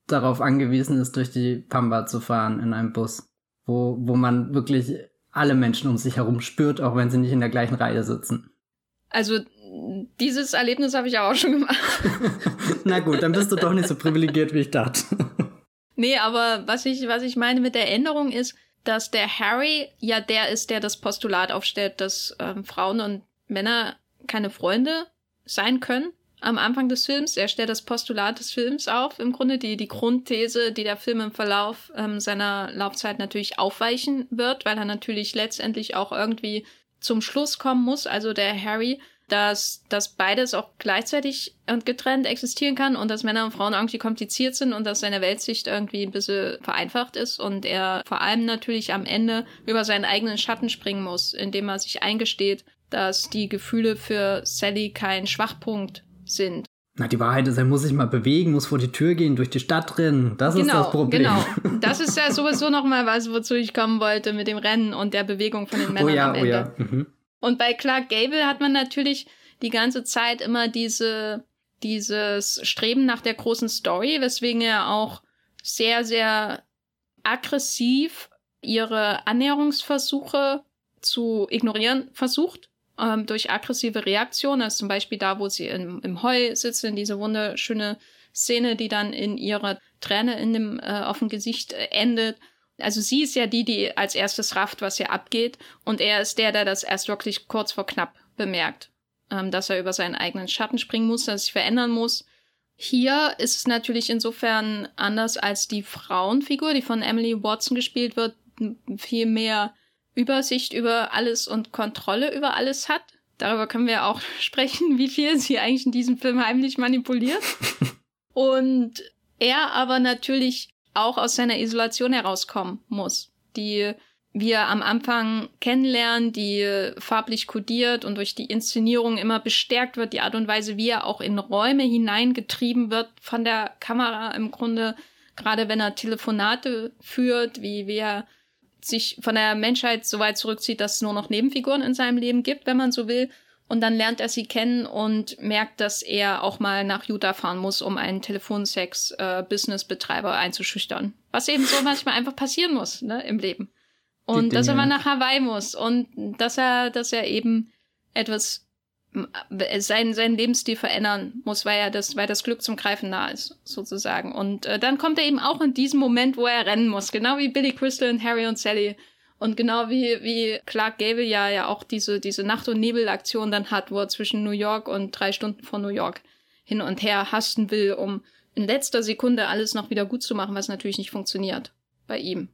darauf angewiesen ist, durch die Pampa zu fahren in einem Bus, wo, wo man wirklich alle Menschen um sich herum spürt, auch wenn sie nicht in der gleichen Reihe sitzen. Also dieses Erlebnis habe ich auch schon gemacht. Na gut, dann bist du doch nicht so privilegiert, wie ich dachte. nee, aber was ich, was ich meine mit der Änderung ist, dass der Harry ja der ist, der das Postulat aufstellt, dass ähm, Frauen und Männer keine Freunde sein können am Anfang des Films. Er stellt das Postulat des Films auf, im Grunde die, die Grundthese, die der Film im Verlauf ähm, seiner Laufzeit natürlich aufweichen wird, weil er natürlich letztendlich auch irgendwie zum Schluss kommen muss. Also der Harry dass, dass beides auch gleichzeitig und getrennt existieren kann und dass Männer und Frauen irgendwie kompliziert sind und dass seine Weltsicht irgendwie ein bisschen vereinfacht ist und er vor allem natürlich am Ende über seinen eigenen Schatten springen muss, indem er sich eingesteht, dass die Gefühle für Sally kein Schwachpunkt sind. Na, die Wahrheit ist, er muss sich mal bewegen, muss vor die Tür gehen, durch die Stadt rennen. Das genau, ist das Problem. Genau. Das ist ja sowieso nochmal was, wozu ich kommen wollte mit dem Rennen und der Bewegung von den oh Männern oh ja, am Ende. Oh ja. Mhm. Und bei Clark Gable hat man natürlich die ganze Zeit immer diese, dieses Streben nach der großen Story, weswegen er auch sehr, sehr aggressiv ihre Annäherungsversuche zu ignorieren versucht ähm, durch aggressive Reaktionen, also zum Beispiel da, wo sie im, im Heu sitzen, diese wunderschöne Szene, die dann in ihrer Träne in dem äh, auf dem Gesicht äh, endet. Also sie ist ja die, die als erstes rafft, was hier abgeht, und er ist der, der das erst wirklich kurz vor knapp bemerkt, ähm, dass er über seinen eigenen Schatten springen muss, dass er sich verändern muss. Hier ist es natürlich insofern anders als die Frauenfigur, die von Emily Watson gespielt wird, viel mehr Übersicht über alles und Kontrolle über alles hat. Darüber können wir auch sprechen, wie viel sie eigentlich in diesem Film heimlich manipuliert. und er aber natürlich auch aus seiner Isolation herauskommen muss, die wir am Anfang kennenlernen, die farblich kodiert und durch die Inszenierung immer bestärkt wird, die Art und Weise, wie er auch in Räume hineingetrieben wird von der Kamera im Grunde, gerade wenn er Telefonate führt, wie, wie er sich von der Menschheit so weit zurückzieht, dass es nur noch Nebenfiguren in seinem Leben gibt, wenn man so will. Und dann lernt er sie kennen und merkt, dass er auch mal nach Utah fahren muss, um einen Telefonsex-Business-Betreiber äh, einzuschüchtern. Was eben so manchmal einfach passieren muss, ne, im Leben. Und dass er mal nach Hawaii muss und dass er, dass er eben etwas sein, seinen Lebensstil verändern muss, weil er das, weil das Glück zum Greifen nah ist, sozusagen. Und äh, dann kommt er eben auch in diesem Moment, wo er rennen muss, genau wie Billy Crystal und Harry und Sally. Und genau wie, wie Clark Gable ja, ja auch diese, diese Nacht- und Nebel-Aktion dann hat, wo er zwischen New York und drei Stunden von New York hin und her hasten will, um in letzter Sekunde alles noch wieder gut zu machen, was natürlich nicht funktioniert bei ihm.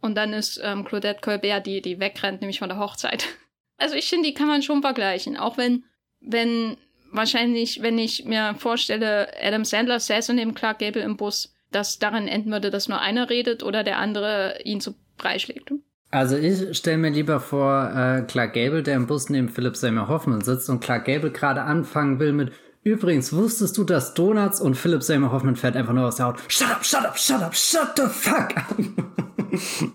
Und dann ist ähm, Claudette Colbert die, die wegrennt, nämlich von der Hochzeit. Also ich finde, die kann man schon vergleichen, auch wenn wenn wahrscheinlich, wenn ich mir vorstelle, Adam Sandler säße neben Clark Gable im Bus, dass darin enden würde, dass nur einer redet oder der andere ihn zu Brei schlägt. Also ich stelle mir lieber vor, äh, Clark Gable, der im Bus neben Philip Seymour Hoffman sitzt und Clark Gable gerade anfangen will mit Übrigens, wusstest du, dass Donuts und Philip Seymour Hoffman fährt einfach nur aus der Haut. Shut up, shut up, shut up, shut the fuck up.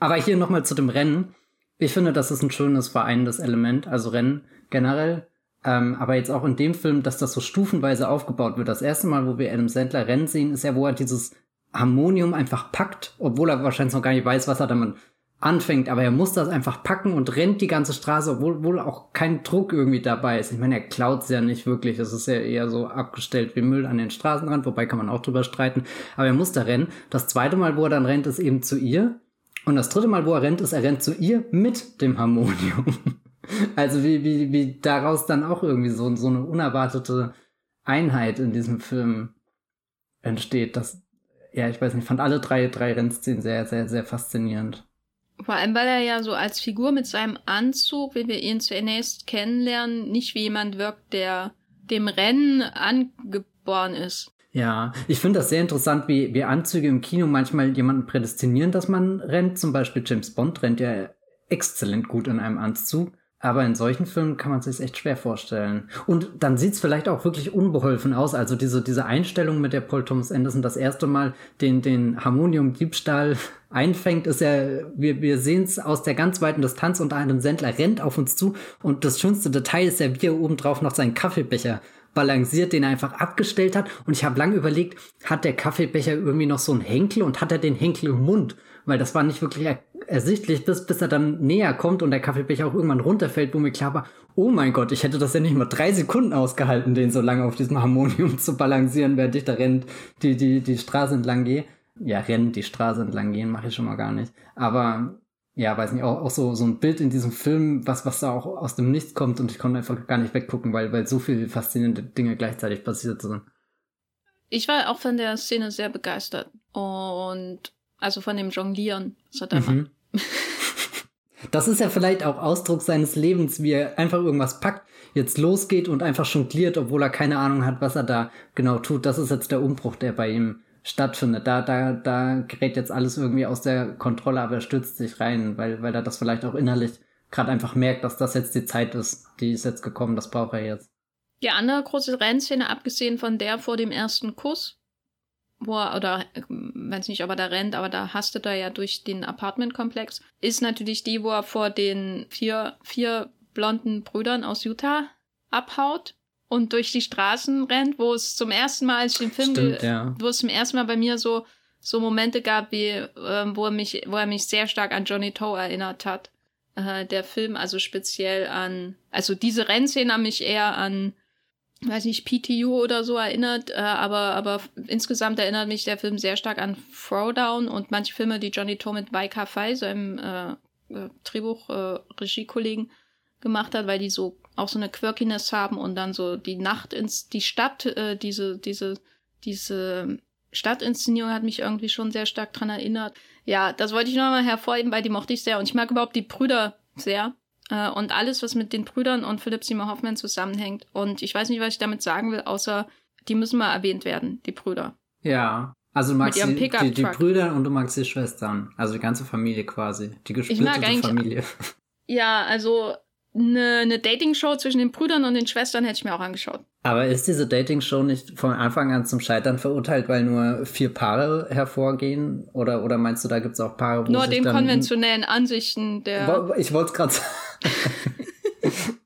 Aber hier nochmal zu dem Rennen. Ich finde, das ist ein schönes vereinendes Element, also Rennen generell. Ähm, aber jetzt auch in dem Film, dass das so stufenweise aufgebaut wird. Das erste Mal, wo wir Adam Sandler rennen sehen, ist ja, wo er dieses Harmonium einfach packt, obwohl er wahrscheinlich noch gar nicht weiß, was er damit anfängt. Aber er muss das einfach packen und rennt die ganze Straße, obwohl wohl auch kein Druck irgendwie dabei ist. Ich meine, er klaut es ja nicht wirklich. Es ist ja eher so abgestellt wie Müll an den Straßenrand, wobei kann man auch drüber streiten. Aber er muss da rennen. Das zweite Mal, wo er dann rennt, ist eben zu ihr. Und das dritte Mal, wo er rennt, ist, er rennt zu ihr mit dem Harmonium. Also wie, wie, wie daraus dann auch irgendwie so, so eine unerwartete Einheit in diesem Film entsteht. Das, ja, ich weiß nicht, fand alle drei, drei Rennszenen sehr, sehr, sehr faszinierend. Vor allem, weil er ja so als Figur mit seinem Anzug, wie wir ihn zunächst kennenlernen, nicht wie jemand wirkt, der dem Rennen angeboren ist. Ja, ich finde das sehr interessant, wie, wie Anzüge im Kino manchmal jemanden prädestinieren, dass man rennt. Zum Beispiel James Bond rennt ja exzellent gut in einem Anzug. Aber in solchen Filmen kann man sich echt schwer vorstellen. Und dann sieht's vielleicht auch wirklich unbeholfen aus. Also diese, diese Einstellung mit der Paul Thomas Anderson das erste Mal den, den Harmonium-Diebstahl einfängt, ist ja, wir, wir sehen's aus der ganz weiten Distanz und einem Sendler rennt auf uns zu. Und das schönste Detail ist ja, wie er obendrauf noch seinen Kaffeebecher balanciert, den er einfach abgestellt hat. Und ich habe lange überlegt, hat der Kaffeebecher irgendwie noch so einen Henkel und hat er den Henkel im Mund? Weil das war nicht wirklich ersichtlich, bis, bis er dann näher kommt und der Kaffeebecher auch irgendwann runterfällt, wo mir klar war, oh mein Gott, ich hätte das ja nicht mal drei Sekunden ausgehalten, den so lange auf diesem Harmonium zu balancieren, während ich da rennt, die, die, die Straße entlang gehe. Ja, rennt die Straße entlang gehen, mache ich schon mal gar nicht. Aber ja, weiß nicht, auch, auch so, so ein Bild in diesem Film, was, was da auch aus dem Nichts kommt und ich konnte einfach gar nicht weggucken, weil, weil so viele faszinierende Dinge gleichzeitig passiert sind. Ich war auch von der Szene sehr begeistert und also von dem Jonglieren. Das hat er mhm. Das ist ja vielleicht auch Ausdruck seines Lebens, wie er einfach irgendwas packt, jetzt losgeht und einfach jongliert, obwohl er keine Ahnung hat, was er da genau tut. Das ist jetzt der Umbruch, der bei ihm stattfindet. Da, da, da gerät jetzt alles irgendwie aus der Kontrolle, aber er stürzt sich rein, weil, weil er das vielleicht auch innerlich gerade einfach merkt, dass das jetzt die Zeit ist, die ist jetzt gekommen, das braucht er jetzt. Die andere große Rennszene, abgesehen von der vor dem ersten Kuss, wo er, oder weiß nicht, ob er da rennt, aber da hastet er ja durch den Apartmentkomplex, ist natürlich die, wo er vor den vier, vier blonden Brüdern aus Utah abhaut und durch die Straßen rennt, wo es zum ersten Mal, als ich den Film, Stimmt, ja. wo es zum ersten Mal bei mir so, so Momente gab, wie, äh, wo er mich, wo er mich sehr stark an Johnny Toe erinnert hat. Äh, der Film, also speziell an, also diese Rennszene hat mich eher an weiß nicht, PTU oder so erinnert, äh, aber, aber insgesamt erinnert mich der Film sehr stark an Throwdown und manche Filme, die Johnny To mit Bai Fai, seinem äh, äh, Drehbuch, äh, Regiekollegen, gemacht hat, weil die so auch so eine Quirkiness haben und dann so die Nacht ins, die Stadt, äh, diese, diese, diese Stadtinszenierung hat mich irgendwie schon sehr stark dran erinnert. Ja, das wollte ich nochmal hervorheben, weil die mochte ich sehr und ich mag überhaupt die Brüder sehr. Äh, und alles, was mit den Brüdern und Philipp Seymour Hoffman zusammenhängt. Und ich weiß nicht, was ich damit sagen will, außer die müssen mal erwähnt werden, die Brüder. Ja. Also du magst die, die, die, Brüder und du magst die Schwestern. Also die ganze Familie quasi. Die gesplittete Familie. Ja, also eine, eine Dating-Show zwischen den Brüdern und den Schwestern hätte ich mir auch angeschaut. Aber ist diese Dating-Show nicht von Anfang an zum Scheitern verurteilt, weil nur vier Paare hervorgehen? Oder, oder meinst du, da gibt es auch Paare, wo Nur den konventionellen Ansichten der. Ich wollte es gerade sagen.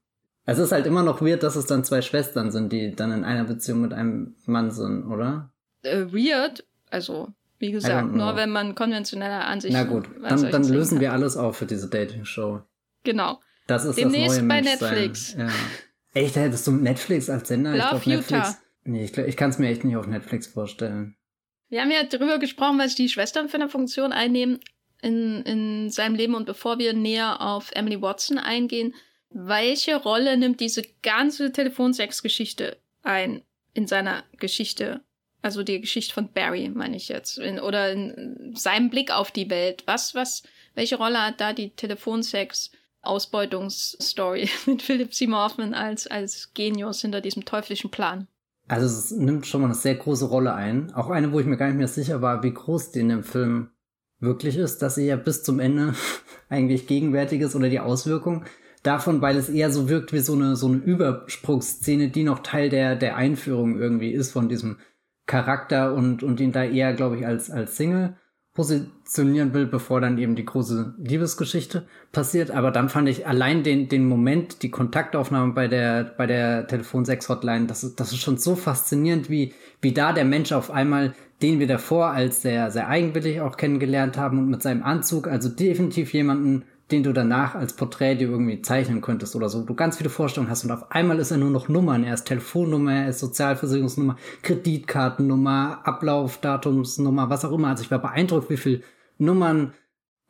es ist halt immer noch weird, dass es dann zwei Schwestern sind, die dann in einer Beziehung mit einem Mann sind, oder? Äh, weird? Also, wie gesagt, nur wenn man konventionelle Ansichten. Na gut, dann, dann lösen wir alles auf für diese Dating-Show. Genau. Das ist Demnächst das neue bei Netflix. Ja. Echt, hättest du Netflix als Sender? Love ich glaub, Netflix. Nee, ich, ich kann es mir echt nicht auf Netflix vorstellen. Wir haben ja darüber gesprochen, was die Schwestern für eine Funktion einnehmen in, in seinem Leben. Und bevor wir näher auf Emily Watson eingehen, welche Rolle nimmt diese ganze Telefonsex-Geschichte ein in seiner Geschichte? Also die Geschichte von Barry, meine ich jetzt. In, oder in seinem Blick auf die Welt. Was, was, welche Rolle hat da die Telefonsex Ausbeutungsstory mit Philip Seymour Hoffman als, als Genius hinter diesem teuflischen Plan. Also es nimmt schon mal eine sehr große Rolle ein. Auch eine, wo ich mir gar nicht mehr sicher war, wie groß die in dem Film wirklich ist, dass sie ja bis zum Ende eigentlich gegenwärtig ist oder die Auswirkung davon, weil es eher so wirkt wie so eine, so eine Übersprungsszene, die noch Teil der, der Einführung irgendwie ist von diesem Charakter und, und ihn da eher, glaube ich, als, als Single positionieren will, bevor dann eben die große Liebesgeschichte passiert. Aber dann fand ich allein den, den Moment, die Kontaktaufnahme bei der, bei der Telefon 6 Hotline, das ist, das ist schon so faszinierend, wie, wie da der Mensch auf einmal, den wir davor als sehr, sehr eigenwillig auch kennengelernt haben und mit seinem Anzug, also definitiv jemanden den du danach als Porträt dir irgendwie zeichnen könntest oder so. Du ganz viele Vorstellungen hast und auf einmal ist er nur noch Nummern. Er ist Telefonnummer, er ist Sozialversicherungsnummer, Kreditkartennummer, Ablaufdatumsnummer, was auch immer. Also ich war beeindruckt, wie viel Nummern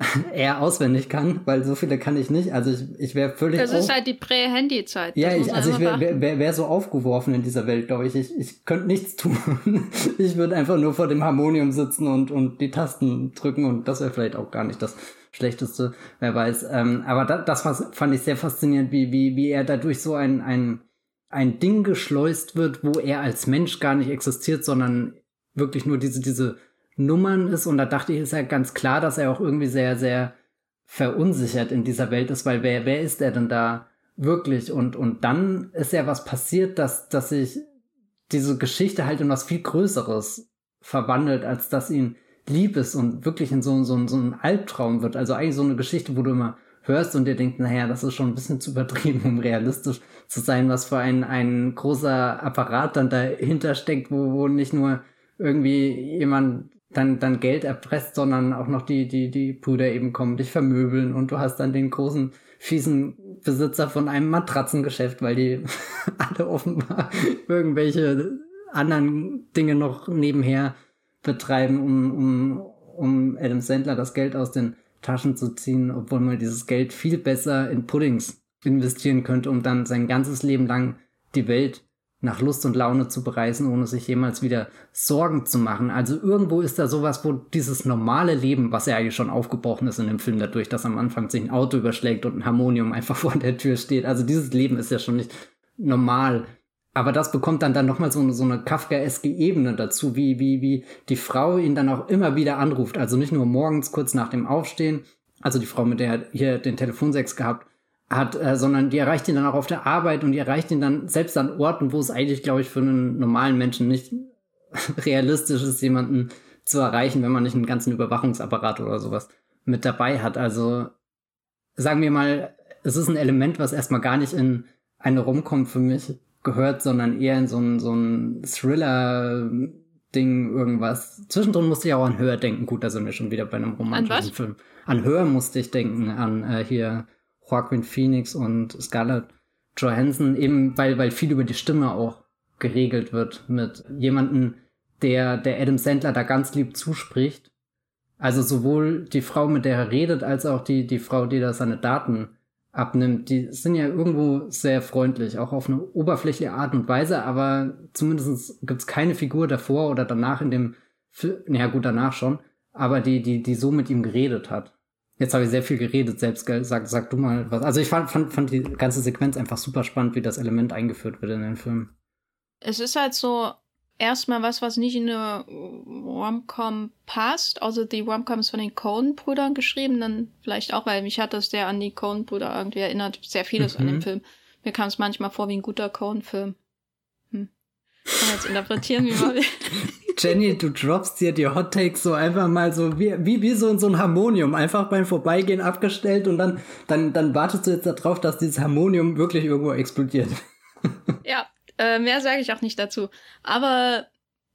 er auswendig kann, weil so viele kann ich nicht. Also ich, ich wäre völlig. Das ist halt die Prä-Handy-Zeit. Ja, ich, also ich wäre wär, wär, wär so aufgeworfen in dieser Welt, glaube ich. Ich, ich könnte nichts tun. ich würde einfach nur vor dem Harmonium sitzen und, und die Tasten drücken und das wäre vielleicht auch gar nicht das schlechteste, wer weiß. Ähm, aber da, das war, fand ich sehr faszinierend, wie, wie, wie er dadurch so ein, ein, ein Ding geschleust wird, wo er als Mensch gar nicht existiert, sondern wirklich nur diese, diese Nummern ist. Und da dachte ich, ist ja ganz klar, dass er auch irgendwie sehr, sehr verunsichert in dieser Welt ist, weil wer, wer ist er denn da wirklich? Und, und dann ist ja was passiert, dass, dass sich diese Geschichte halt in was viel Größeres verwandelt, als dass ihn lieb ist und wirklich in so, so, so ein Albtraum wird. Also eigentlich so eine Geschichte, wo du immer hörst und dir denkst, naja, das ist schon ein bisschen zu übertrieben, um realistisch zu sein, was für ein, ein großer Apparat dann dahinter steckt, wo, wo nicht nur irgendwie jemand dann, dann Geld erpresst, sondern auch noch die, die, die Brüder eben kommen, dich vermöbeln und du hast dann den großen, fiesen Besitzer von einem Matratzengeschäft, weil die alle offenbar irgendwelche anderen Dinge noch nebenher betreiben, um, um, um Adam Sandler das Geld aus den Taschen zu ziehen, obwohl man dieses Geld viel besser in Puddings investieren könnte, um dann sein ganzes Leben lang die Welt nach Lust und Laune zu bereisen, ohne sich jemals wieder Sorgen zu machen. Also irgendwo ist da sowas, wo dieses normale Leben, was ja eigentlich schon aufgebrochen ist in dem Film dadurch, dass am Anfang sich ein Auto überschlägt und ein Harmonium einfach vor der Tür steht. Also dieses Leben ist ja schon nicht normal aber das bekommt dann dann nochmal so, so eine Kafkaeske Ebene dazu, wie, wie, wie die Frau ihn dann auch immer wieder anruft. Also nicht nur morgens kurz nach dem Aufstehen, also die Frau, mit der er hier den Telefonsex gehabt hat, äh, sondern die erreicht ihn dann auch auf der Arbeit und die erreicht ihn dann selbst an Orten, wo es eigentlich, glaube ich, für einen normalen Menschen nicht realistisch ist, jemanden zu erreichen, wenn man nicht einen ganzen Überwachungsapparat oder sowas mit dabei hat. Also sagen wir mal, es ist ein Element, was erstmal gar nicht in eine Romcom für mich gehört, sondern eher in so ein, so ein Thriller-Ding, irgendwas. Zwischendrin musste ich auch an Hör denken. Gut, da sind wir schon wieder bei einem romantischen Film. An Hör musste ich denken, an äh, hier Joaquin Phoenix und Scarlett Johansson, eben weil, weil viel über die Stimme auch geregelt wird mit jemanden, der, der Adam Sandler da ganz lieb zuspricht. Also sowohl die Frau, mit der er redet, als auch die, die Frau, die da seine Daten abnimmt, die sind ja irgendwo sehr freundlich, auch auf eine oberflächliche Art und Weise, aber zumindest gibt's keine Figur davor oder danach in dem Film, naja gut, danach schon, aber die, die, die so mit ihm geredet hat. Jetzt habe ich sehr viel geredet, selbst, sag, sag du mal was. Also ich fand, fand, fand die ganze Sequenz einfach super spannend, wie das Element eingeführt wird in den Film. Es ist halt so, erstmal was, was nicht in eine Romcom passt. Also die Romcoms von den Coen-Brüdern geschrieben, dann vielleicht auch, weil mich hat das sehr an die Coen-Brüder irgendwie erinnert. Sehr vieles mhm. an dem mhm. Film. Mir kam es manchmal vor wie ein guter Coen-Film. Hm. Kann man jetzt interpretieren, wie man will. Jenny, du droppst dir die Hot Takes so einfach mal so wie, wie, wie so in so ein Harmonium, einfach beim Vorbeigehen abgestellt und dann, dann, dann wartest du jetzt darauf, dass dieses Harmonium wirklich irgendwo explodiert. Ja, äh, mehr sage ich auch nicht dazu. Aber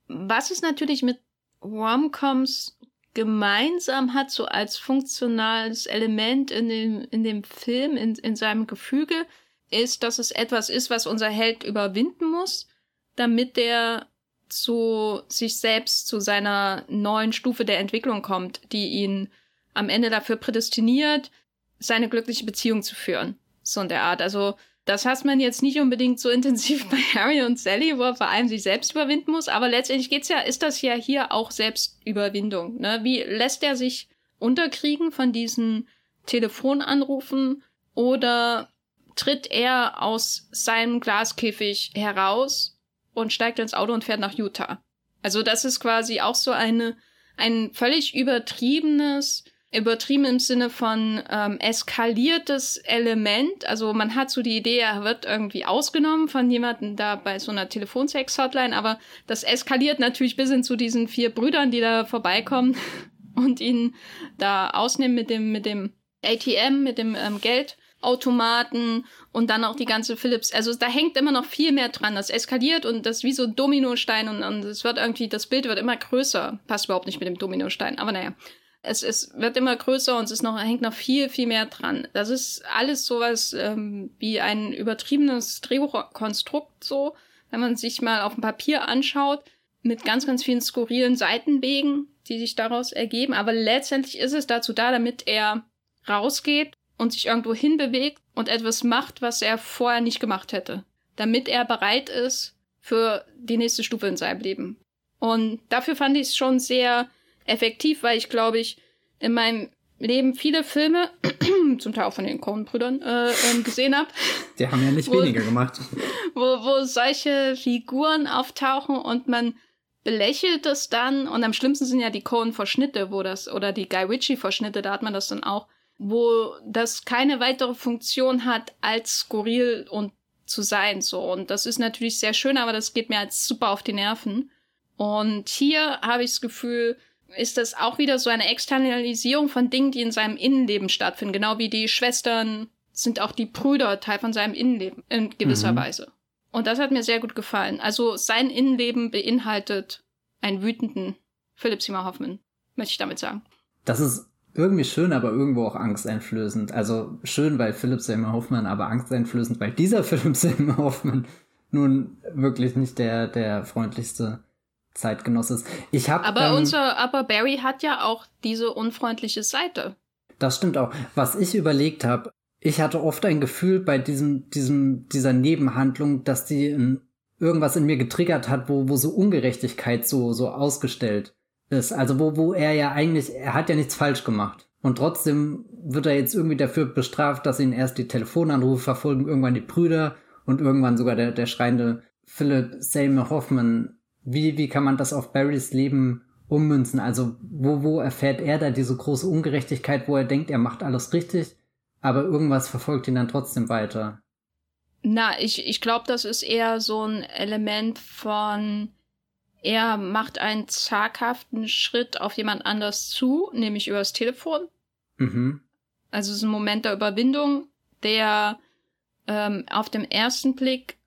was es natürlich mit Romcoms gemeinsam hat, so als funktionales Element in dem, in dem Film, in, in seinem Gefüge, ist, dass es etwas ist, was unser Held überwinden muss, damit der zu sich selbst, zu seiner neuen Stufe der Entwicklung kommt, die ihn am Ende dafür prädestiniert, seine glückliche Beziehung zu führen. So in der Art. Also das hat man jetzt nicht unbedingt so intensiv bei Harry und Sally, wo er vor allem sich selbst überwinden muss, aber letztendlich geht's ja, ist das ja hier auch Selbstüberwindung. Ne? Wie lässt er sich unterkriegen von diesen Telefonanrufen oder tritt er aus seinem Glaskäfig heraus und steigt ins Auto und fährt nach Utah? Also das ist quasi auch so eine ein völlig übertriebenes übertrieben im Sinne von ähm, eskaliertes Element. Also man hat so die Idee, er wird irgendwie ausgenommen von jemandem da bei so einer Telefonsex-Hotline, aber das eskaliert natürlich bis hin zu diesen vier Brüdern, die da vorbeikommen und ihn da ausnehmen mit dem, mit dem ATM, mit dem ähm, Geldautomaten und dann auch die ganze Philips. Also da hängt immer noch viel mehr dran. Das eskaliert und das wie so ein Dominostein und, und es wird irgendwie, das Bild wird immer größer. Passt überhaupt nicht mit dem Dominostein, aber naja es, es wird immer größer und es ist noch, hängt noch viel, viel mehr dran. Das ist alles sowas ähm, wie ein übertriebenes Drehbuchkonstrukt so, wenn man sich mal auf dem Papier anschaut, mit ganz, ganz vielen skurrilen Seitenwegen, die sich daraus ergeben. Aber letztendlich ist es dazu da, damit er rausgeht und sich irgendwo hinbewegt und etwas macht, was er vorher nicht gemacht hätte. Damit er bereit ist für die nächste Stufe in seinem Leben. Und dafür fand ich es schon sehr effektiv, weil ich glaube ich in meinem Leben viele Filme, zum Teil auch von den Coen-Brüdern, äh, ähm, gesehen habe. Die haben ja nicht wo, weniger gemacht. Wo, wo solche Figuren auftauchen und man belächelt es dann. Und am schlimmsten sind ja die Coen-Verschnitte, wo das, oder die Guy Ritchie-Verschnitte, da hat man das dann auch, wo das keine weitere Funktion hat, als skurril und zu sein, so. Und das ist natürlich sehr schön, aber das geht mir halt super auf die Nerven. Und hier habe ich das Gefühl, ist das auch wieder so eine Externalisierung von Dingen, die in seinem Innenleben stattfinden. Genau wie die Schwestern sind auch die Brüder Teil von seinem Innenleben in gewisser mhm. Weise. Und das hat mir sehr gut gefallen. Also sein Innenleben beinhaltet einen wütenden Philipp Seymour Hoffman, möchte ich damit sagen. Das ist irgendwie schön, aber irgendwo auch angsteinflößend. Also schön, weil Philipp Seymour Hoffman, aber angsteinflößend, weil dieser Philipp Seymour Hoffman nun wirklich nicht der, der freundlichste Zeitgenosse ist. Ich hab, aber ähm, unser, aber Barry hat ja auch diese unfreundliche Seite. Das stimmt auch. Was ich überlegt habe, ich hatte oft ein Gefühl bei diesem, diesem, dieser Nebenhandlung, dass die in, irgendwas in mir getriggert hat, wo, wo so Ungerechtigkeit so, so ausgestellt ist. Also wo, wo er ja eigentlich, er hat ja nichts falsch gemacht. Und trotzdem wird er jetzt irgendwie dafür bestraft, dass ihn erst die Telefonanrufe verfolgen, irgendwann die Brüder und irgendwann sogar der, der schreiende Philip Seymour Hoffman wie, wie kann man das auf Barrys Leben ummünzen? Also, wo, wo erfährt er da diese große Ungerechtigkeit, wo er denkt, er macht alles richtig, aber irgendwas verfolgt ihn dann trotzdem weiter. Na, ich, ich glaube, das ist eher so ein Element von, er macht einen zaghaften Schritt auf jemand anders zu, nämlich übers Telefon. Mhm. Also es ist ein Moment der Überwindung, der ähm, auf dem ersten Blick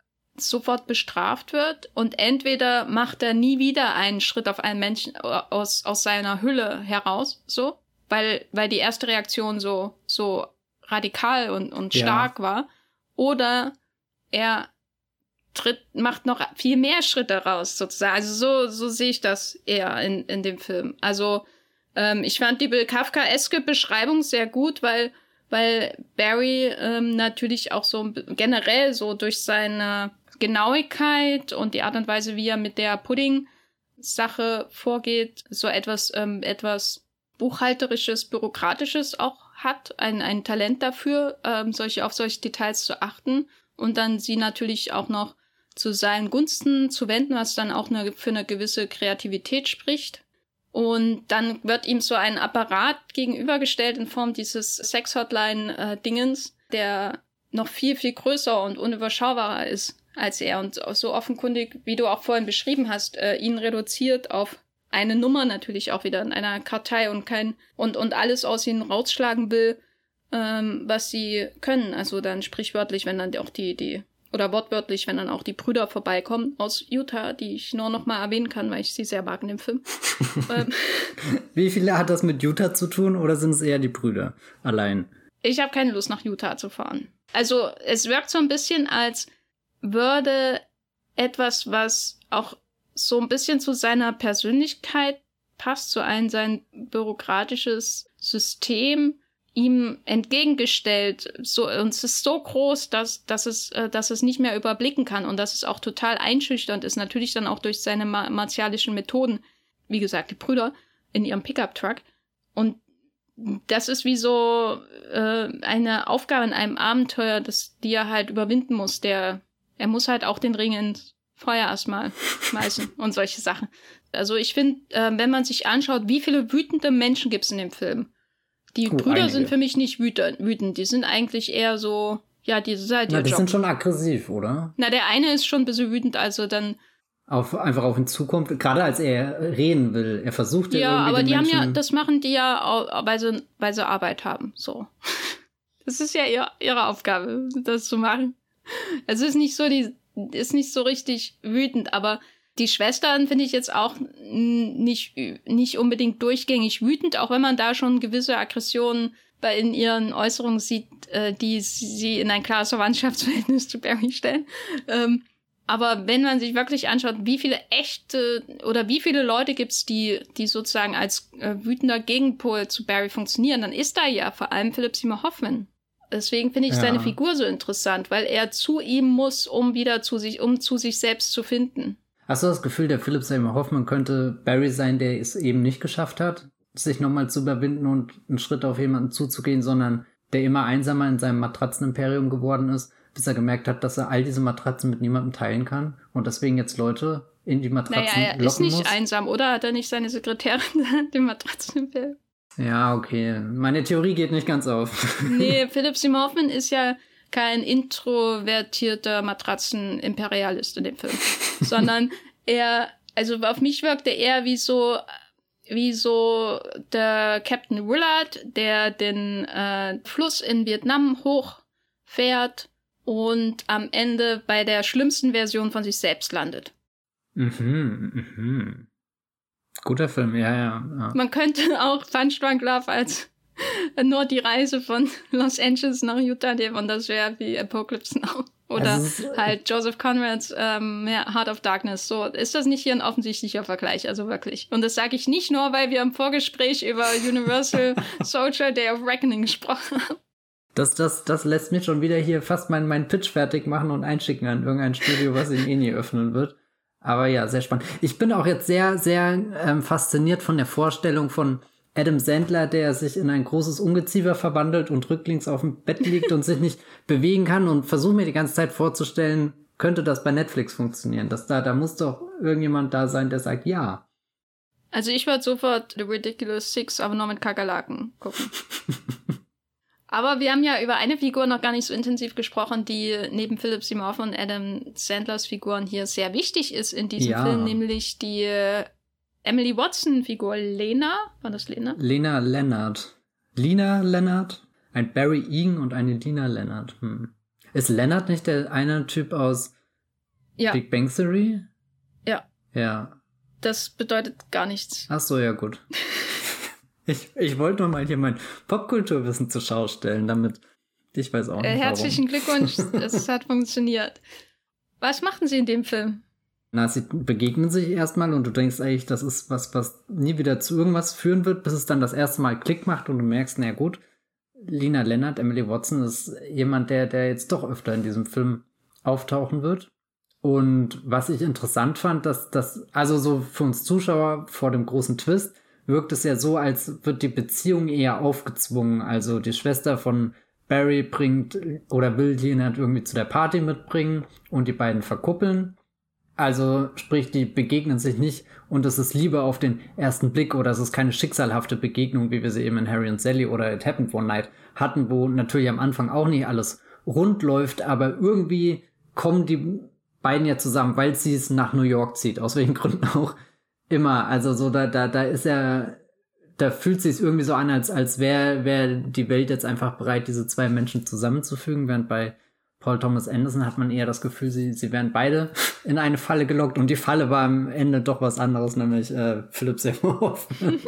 sofort bestraft wird und entweder macht er nie wieder einen Schritt auf einen Menschen aus, aus seiner Hülle heraus, so, weil, weil die erste Reaktion so, so radikal und, und stark ja. war, oder er tritt, macht noch viel mehr Schritte raus, sozusagen. Also so, so sehe ich das eher in, in dem Film. Also, ähm, ich fand die Kafkaeske Beschreibung sehr gut, weil, weil Barry ähm, natürlich auch so generell so durch seine Genauigkeit und die Art und Weise, wie er mit der Pudding-Sache vorgeht, so etwas, ähm, etwas buchhalterisches, bürokratisches auch hat, ein, ein Talent dafür, ähm, solche, auf solche Details zu achten und dann sie natürlich auch noch zu seinen Gunsten zu wenden, was dann auch eine, für eine gewisse Kreativität spricht. Und dann wird ihm so ein Apparat gegenübergestellt in Form dieses Sex-Hotline-Dingens, äh, der noch viel, viel größer und unüberschaubarer ist als er und so offenkundig, wie du auch vorhin beschrieben hast, äh, ihn reduziert auf eine Nummer natürlich auch wieder in einer Kartei und kein und und alles aus ihnen rausschlagen will, ähm, was sie können. Also dann sprichwörtlich, wenn dann auch die, die, oder wortwörtlich, wenn dann auch die Brüder vorbeikommen aus Utah, die ich nur noch mal erwähnen kann, weil ich sie sehr mag in dem Film. ähm, Wie viele hat das mit Utah zu tun oder sind es eher die Brüder allein? Ich habe keine Lust, nach Utah zu fahren. Also es wirkt so ein bisschen, als würde etwas, was auch so ein bisschen zu seiner Persönlichkeit passt, zu einem sein bürokratisches System, ihm entgegengestellt. So, und es ist so groß, dass, dass, es, äh, dass es nicht mehr überblicken kann und dass es auch total einschüchternd ist. Natürlich dann auch durch seine ma martialischen Methoden. Wie gesagt, die Brüder in ihrem Pickup-Truck. Und das ist wie so äh, eine Aufgabe in einem Abenteuer, das, die er halt überwinden muss. Der, er muss halt auch den Ring ins Feuer erstmal schmeißen und solche Sachen. Also ich finde, äh, wenn man sich anschaut, wie viele wütende Menschen gibt es in dem Film, die oh, Brüder einige. sind für mich nicht wütend. Die sind eigentlich eher so, ja, die sind halt Na, die Job. sind schon aggressiv, oder? Na, der eine ist schon ein bisschen wütend, also dann. Auf, einfach auf ihn zukommt, gerade als er reden will. Er versucht ja. Ja, aber die Menschen haben ja, das machen die ja, weil sie, weil sie Arbeit haben, so. Das ist ja ihr, ihre Aufgabe, das zu machen. Es ist nicht so, die, ist nicht so richtig wütend, aber die Schwestern finde ich jetzt auch nicht, nicht unbedingt durchgängig wütend, auch wenn man da schon gewisse Aggressionen bei in ihren Äußerungen sieht, äh, die sie in ein klares Verwandtschaftsverhältnis zu Barry stellen. Ähm, aber wenn man sich wirklich anschaut, wie viele echte oder wie viele Leute gibt's, die, die sozusagen als äh, wütender Gegenpol zu Barry funktionieren, dann ist da ja vor allem Philip Seymour Hoffman. Deswegen finde ich ja. seine Figur so interessant, weil er zu ihm muss, um wieder zu sich, um zu sich selbst zu finden. Hast du das Gefühl, der Philip Seymour Hoffman könnte Barry sein, der es eben nicht geschafft hat, sich nochmal zu überwinden und einen Schritt auf jemanden zuzugehen, sondern der immer einsamer in seinem Matratzenimperium geworden ist, bis er gemerkt hat, dass er all diese Matratzen mit niemandem teilen kann und deswegen jetzt Leute in die Matratzen naja, er ist nicht muss. einsam, oder? Hat er nicht seine Sekretärin dem Matratzenimperium? Ja, okay. Meine Theorie geht nicht ganz auf. nee, Philip Seymour Hoffman ist ja kein introvertierter Matratzenimperialist in dem Film, sondern er, also auf mich wirkte er wie so, wie so der Captain Willard, der den äh, Fluss in Vietnam hochfährt und am Ende bei der schlimmsten Version von sich selbst landet. Mhm, mhm. Guter Film, ja, ja. ja. Man könnte auch Punch Drunk Love als nur die Reise von Los Angeles nach Utah nehmen und das wäre wie Apocalypse Now. Oder also halt Joseph Conrads ähm, Heart of Darkness. So ist das nicht hier ein offensichtlicher Vergleich, also wirklich. Und das sage ich nicht nur, weil wir im Vorgespräch über Universal Soldier Day of Reckoning gesprochen haben. Das, das, das lässt mich schon wieder hier fast meinen mein Pitch fertig machen und einschicken an irgendein Studio, was in eh nie öffnen wird. Aber ja, sehr spannend. Ich bin auch jetzt sehr, sehr ähm, fasziniert von der Vorstellung von Adam Sandler, der sich in ein großes Ungeziefer verwandelt und rücklings auf dem Bett liegt und sich nicht bewegen kann und versuche mir die ganze Zeit vorzustellen, könnte das bei Netflix funktionieren? Dass da, da muss doch irgendjemand da sein, der sagt ja. Also ich würde sofort The Ridiculous Six, aber nur mit Kakerlaken gucken. Aber wir haben ja über eine Figur noch gar nicht so intensiv gesprochen, die neben Philip Seymour und Adam Sandlers Figuren hier sehr wichtig ist in diesem ja. Film, nämlich die äh, Emily Watson-Figur Lena. War das Lena? Lena Leonard. Lina Leonard? Ein Barry Egan und eine Lina Leonard. Hm. Ist Leonard nicht der eine Typ aus ja. Big Bang Theory? Ja. Ja. Das bedeutet gar nichts. Ach so, ja gut. Ich, ich wollte nur mal hier mein Popkulturwissen zur Schau stellen, damit ich weiß auch äh, nicht. Äh, herzlichen. Glückwunsch, es hat funktioniert. Was machten Sie in dem Film? Na, sie begegnen sich erstmal und du denkst eigentlich, das ist was, was nie wieder zu irgendwas führen wird, bis es dann das erste Mal Klick macht und du merkst, na gut, Lina Leonard, Emily Watson ist jemand, der, der jetzt doch öfter in diesem Film auftauchen wird. Und was ich interessant fand, dass das, also so für uns Zuschauer vor dem großen Twist, wirkt es ja so, als wird die Beziehung eher aufgezwungen. Also die Schwester von Barry bringt oder will Leonard irgendwie zu der Party mitbringen und die beiden verkuppeln. Also sprich, die begegnen sich nicht und es ist Liebe auf den ersten Blick oder es ist keine schicksalhafte Begegnung, wie wir sie eben in Harry und Sally oder It Happened One Night hatten, wo natürlich am Anfang auch nicht alles rund läuft, aber irgendwie kommen die beiden ja zusammen, weil sie es nach New York zieht, aus welchen Gründen auch immer. Also so, da, da, da ist er, da fühlt sich irgendwie so an, als, als wäre wär die Welt jetzt einfach bereit, diese zwei Menschen zusammenzufügen, während bei Paul Thomas Anderson hat man eher das Gefühl, sie, sie wären beide in eine Falle gelockt und die Falle war am Ende doch was anderes, nämlich äh, Philipp Seymour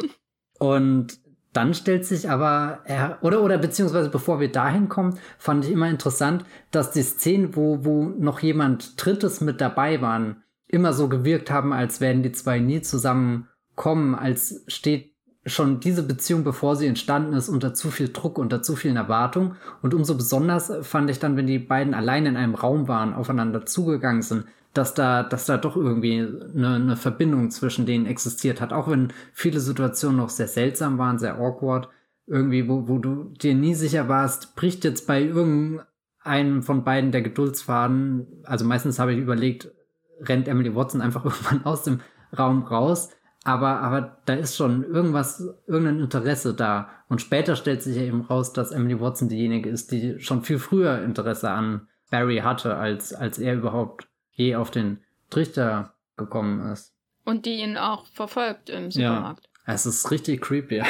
und dann stellt sich aber, er, oder, oder beziehungsweise bevor wir dahin kommen, fand ich immer interessant, dass die Szenen, wo, wo noch jemand Drittes mit dabei waren, immer so gewirkt haben, als wären die zwei nie zusammenkommen, als steht schon diese Beziehung, bevor sie entstanden ist, unter zu viel Druck, unter zu vielen Erwartungen. Und umso besonders fand ich dann, wenn die beiden allein in einem Raum waren, aufeinander zugegangen sind, dass da, dass da doch irgendwie eine, eine Verbindung zwischen denen existiert hat. Auch wenn viele Situationen noch sehr seltsam waren, sehr awkward. Irgendwie, wo, wo du dir nie sicher warst, bricht jetzt bei irgendeinem von beiden der Geduldsfaden. Also meistens habe ich überlegt, rennt Emily Watson einfach irgendwann aus dem Raum raus. Aber, aber da ist schon irgendwas, irgendein Interesse da. Und später stellt sich ja eben raus, dass Emily Watson diejenige ist, die schon viel früher Interesse an Barry hatte, als, als er überhaupt je auf den Trichter gekommen ist. Und die ihn auch verfolgt im Supermarkt. Ja, es ist richtig creepy.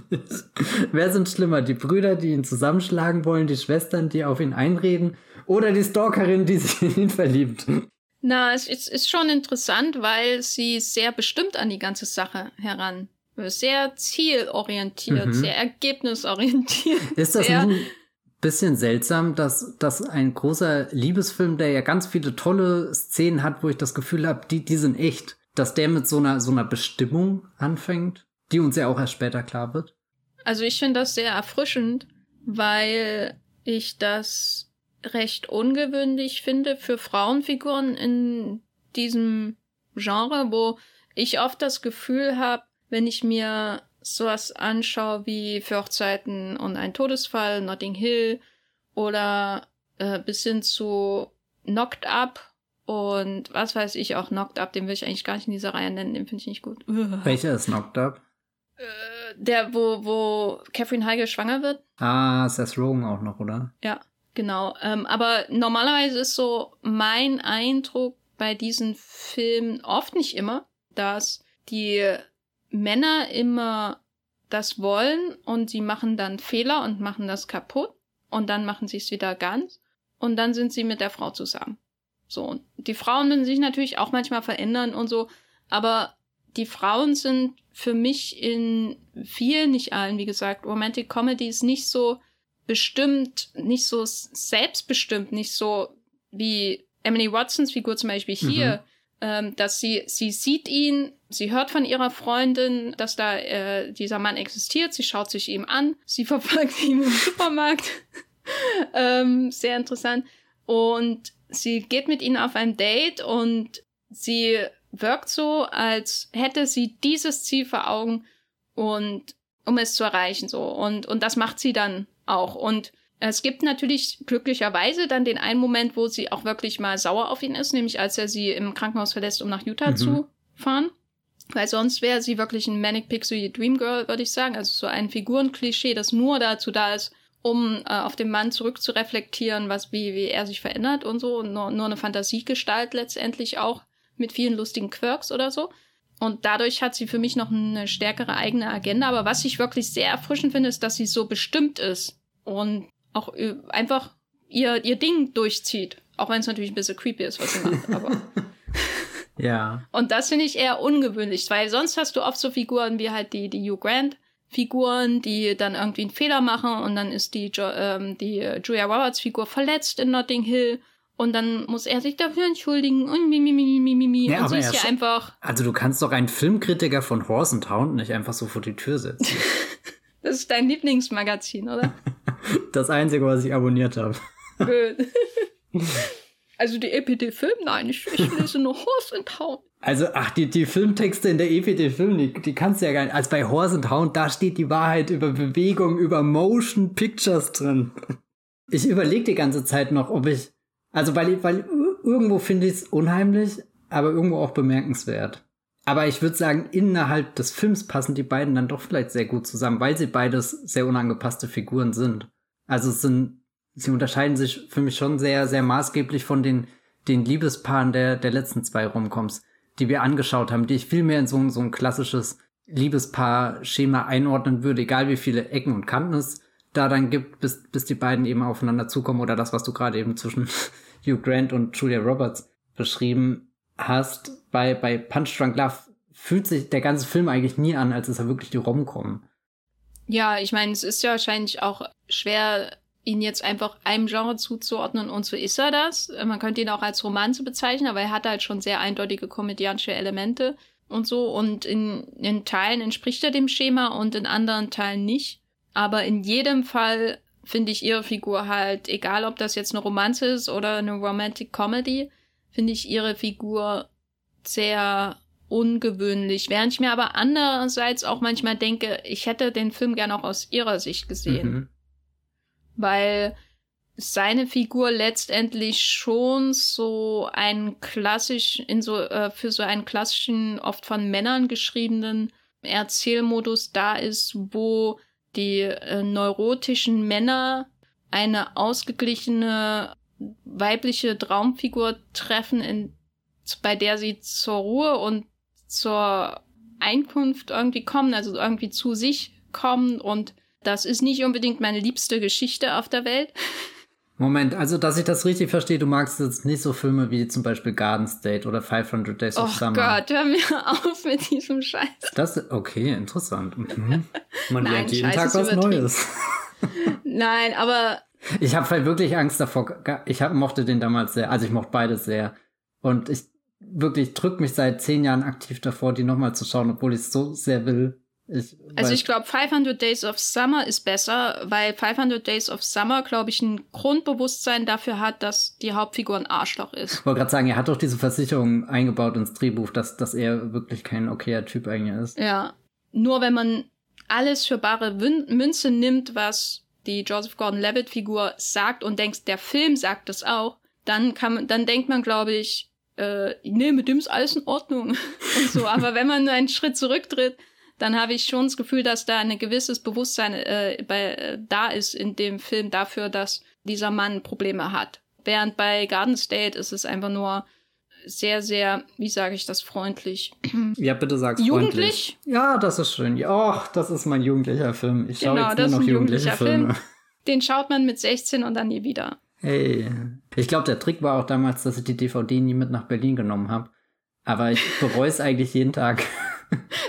Wer sind schlimmer? Die Brüder, die ihn zusammenschlagen wollen, die Schwestern, die auf ihn einreden, oder die Stalkerin, die sich in ihn verliebt? Na, es ist, ist schon interessant, weil sie sehr bestimmt an die ganze Sache heran. Sehr zielorientiert, mhm. sehr ergebnisorientiert. Ist das sehr, ein bisschen seltsam, dass, dass ein großer Liebesfilm, der ja ganz viele tolle Szenen hat, wo ich das Gefühl habe, die, die sind echt, dass der mit so einer, so einer Bestimmung anfängt, die uns ja auch erst später klar wird? Also ich finde das sehr erfrischend, weil ich das recht ungewöhnlich finde für Frauenfiguren in diesem Genre, wo ich oft das Gefühl habe, wenn ich mir sowas anschaue wie Für Hochzeiten und ein Todesfall, Notting Hill oder äh, bis hin zu Knocked Up und was weiß ich auch, Knocked Up, den will ich eigentlich gar nicht in dieser Reihe nennen, den finde ich nicht gut. Welcher ist Knocked Up? Äh, der, wo, wo Catherine Heigl schwanger wird. Ah, Seth Rogen auch noch, oder? Ja. Genau, ähm, aber normalerweise ist so mein Eindruck bei diesen Filmen oft nicht immer, dass die Männer immer das wollen und sie machen dann Fehler und machen das kaputt und dann machen sie es wieder ganz und dann sind sie mit der Frau zusammen. So, und die Frauen müssen sich natürlich auch manchmal verändern und so, aber die Frauen sind für mich in vielen, nicht allen, wie gesagt, Romantic Comedies nicht so bestimmt, nicht so selbstbestimmt, nicht so wie Emily Watsons Figur zum Beispiel hier, mhm. ähm, dass sie, sie sieht ihn, sie hört von ihrer Freundin, dass da äh, dieser Mann existiert, sie schaut sich ihm an, sie verfolgt ihn im Supermarkt. ähm, sehr interessant. Und sie geht mit ihm auf ein Date und sie wirkt so, als hätte sie dieses Ziel vor Augen und um es zu erreichen so und und das macht sie dann auch. Und es gibt natürlich glücklicherweise dann den einen Moment, wo sie auch wirklich mal sauer auf ihn ist, nämlich als er sie im Krankenhaus verlässt, um nach Utah mhm. zu fahren. Weil sonst wäre sie wirklich ein Manic Pixie Dream Girl, würde ich sagen. Also so ein Figurenklischee, das nur dazu da ist, um äh, auf den Mann zurückzureflektieren, was, wie, wie er sich verändert und so. Und nur, nur eine Fantasiegestalt letztendlich auch mit vielen lustigen Quirks oder so. Und dadurch hat sie für mich noch eine stärkere eigene Agenda. Aber was ich wirklich sehr erfrischend finde, ist, dass sie so bestimmt ist und auch einfach ihr, ihr Ding durchzieht. Auch wenn es natürlich ein bisschen creepy ist, was sie macht. Aber ja. Und das finde ich eher ungewöhnlich, weil sonst hast du oft so Figuren wie halt die, die Hugh Grant. Figuren, die dann irgendwie einen Fehler machen und dann ist die, jo ähm, die Julia Roberts Figur verletzt in Notting Hill und dann muss er sich dafür entschuldigen und mi, mi, mi, mi, mi, mi. Ja, und sie ist ja einfach. Also du kannst doch einen Filmkritiker von Horse and Hound nicht einfach so vor die Tür setzen. das ist dein Lieblingsmagazin, oder? das einzige, was ich abonniert habe. Also die EPD-Film? Nein, ich, ich lese nur Horse and Hound. Also, ach, die, die Filmtexte in der EPD-Film, die, die kannst du ja gar nicht. Als bei Horse and Hound, da steht die Wahrheit über Bewegung, über Motion Pictures drin. Ich überlege die ganze Zeit noch, ob ich also, weil, weil irgendwo finde ich es unheimlich, aber irgendwo auch bemerkenswert. Aber ich würde sagen, innerhalb des Films passen die beiden dann doch vielleicht sehr gut zusammen, weil sie beides sehr unangepasste Figuren sind. Also es sind, sie unterscheiden sich für mich schon sehr, sehr maßgeblich von den, den Liebespaaren der, der letzten zwei Romcoms, die wir angeschaut haben, die ich viel mehr in so, so ein klassisches Liebespaar-Schema einordnen würde, egal wie viele Ecken und Kanten es da dann gibt, bis, bis die beiden eben aufeinander zukommen oder das, was du gerade eben zwischen Hugh Grant und Julia Roberts beschrieben hast. Bei, bei Punch Drunk Love fühlt sich der ganze Film eigentlich nie an, als ist er wirklich die Rom-Com. Ja, ich meine, es ist ja wahrscheinlich auch schwer, ihn jetzt einfach einem Genre zuzuordnen und so ist er das. Man könnte ihn auch als Romanze bezeichnen, aber er hat halt schon sehr eindeutige komödiantische Elemente und so und in, in Teilen entspricht er dem Schema und in anderen Teilen nicht. Aber in jedem Fall finde ich ihre Figur halt, egal ob das jetzt eine Romanze ist oder eine Romantic Comedy, finde ich ihre Figur sehr ungewöhnlich. Während ich mir aber andererseits auch manchmal denke, ich hätte den Film gern auch aus ihrer Sicht gesehen. Mhm. Weil seine Figur letztendlich schon so einen klassisch, in so, äh, für so einen klassischen, oft von Männern geschriebenen Erzählmodus da ist, wo die äh, neurotischen Männer eine ausgeglichene weibliche Traumfigur treffen, in, bei der sie zur Ruhe und zur Einkunft irgendwie kommen, also irgendwie zu sich kommen. Und das ist nicht unbedingt meine liebste Geschichte auf der Welt. Moment, also dass ich das richtig verstehe, du magst jetzt nicht so Filme wie zum Beispiel Garden State oder 500 Days of oh Summer. Oh Gott, hör mir auf mit diesem Scheiß. Das, okay, interessant. Mhm. Man Nein, lernt jeden Scheiß Tag was Neues. Nein, aber... Ich habe halt wirklich Angst davor. Ich hab, mochte den damals sehr, also ich mochte beides sehr. Und ich wirklich drück mich seit zehn Jahren aktiv davor, die nochmal zu schauen, obwohl ich es so sehr will. Ich also ich glaube, 500 Days of Summer ist besser, weil 500 Days of Summer, glaube ich, ein Grundbewusstsein dafür hat, dass die Hauptfigur ein Arschloch ist. Ich wollte gerade sagen, er hat doch diese Versicherung eingebaut ins Drehbuch, dass, dass er wirklich kein okayer Typ eigentlich ist. Ja. Nur wenn man alles für bare Münze nimmt, was die Joseph Gordon-Levitt-Figur sagt und denkt, der Film sagt das auch, dann kann man, dann denkt man, glaube ich, äh, nee, mit dem ist alles in Ordnung und so. Aber wenn man nur einen Schritt zurücktritt, dann habe ich schon das Gefühl, dass da ein gewisses Bewusstsein äh, bei, äh, da ist in dem Film dafür, dass dieser Mann Probleme hat. Während bei Garden State ist es einfach nur sehr, sehr, wie sage ich das freundlich? Ja, bitte sag's Jugendlich? Freundlich. Ja, das ist schön. Ja, das ist mein jugendlicher Film. Ich schaue genau, jetzt nur noch jugendliche Filme. Film. Den schaut man mit 16 und dann nie wieder. Hey, ich glaube, der Trick war auch damals, dass ich die DVD nie mit nach Berlin genommen habe. Aber ich bereue es eigentlich jeden Tag.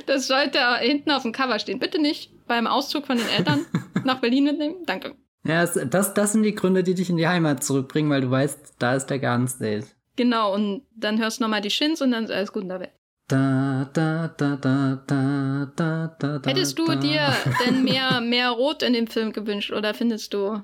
Das sollte hinten auf dem Cover stehen. Bitte nicht beim Auszug von den Eltern nach Berlin mitnehmen. Danke. Ja, das, das sind die Gründe, die dich in die Heimat zurückbringen, weil du weißt, da ist der Garden State. Genau, und dann hörst du nochmal die Shins und dann ist alles gut in der Welt. Da, da, da, da, da, da, da, Hättest du dir denn mehr, mehr Rot in dem Film gewünscht oder findest du,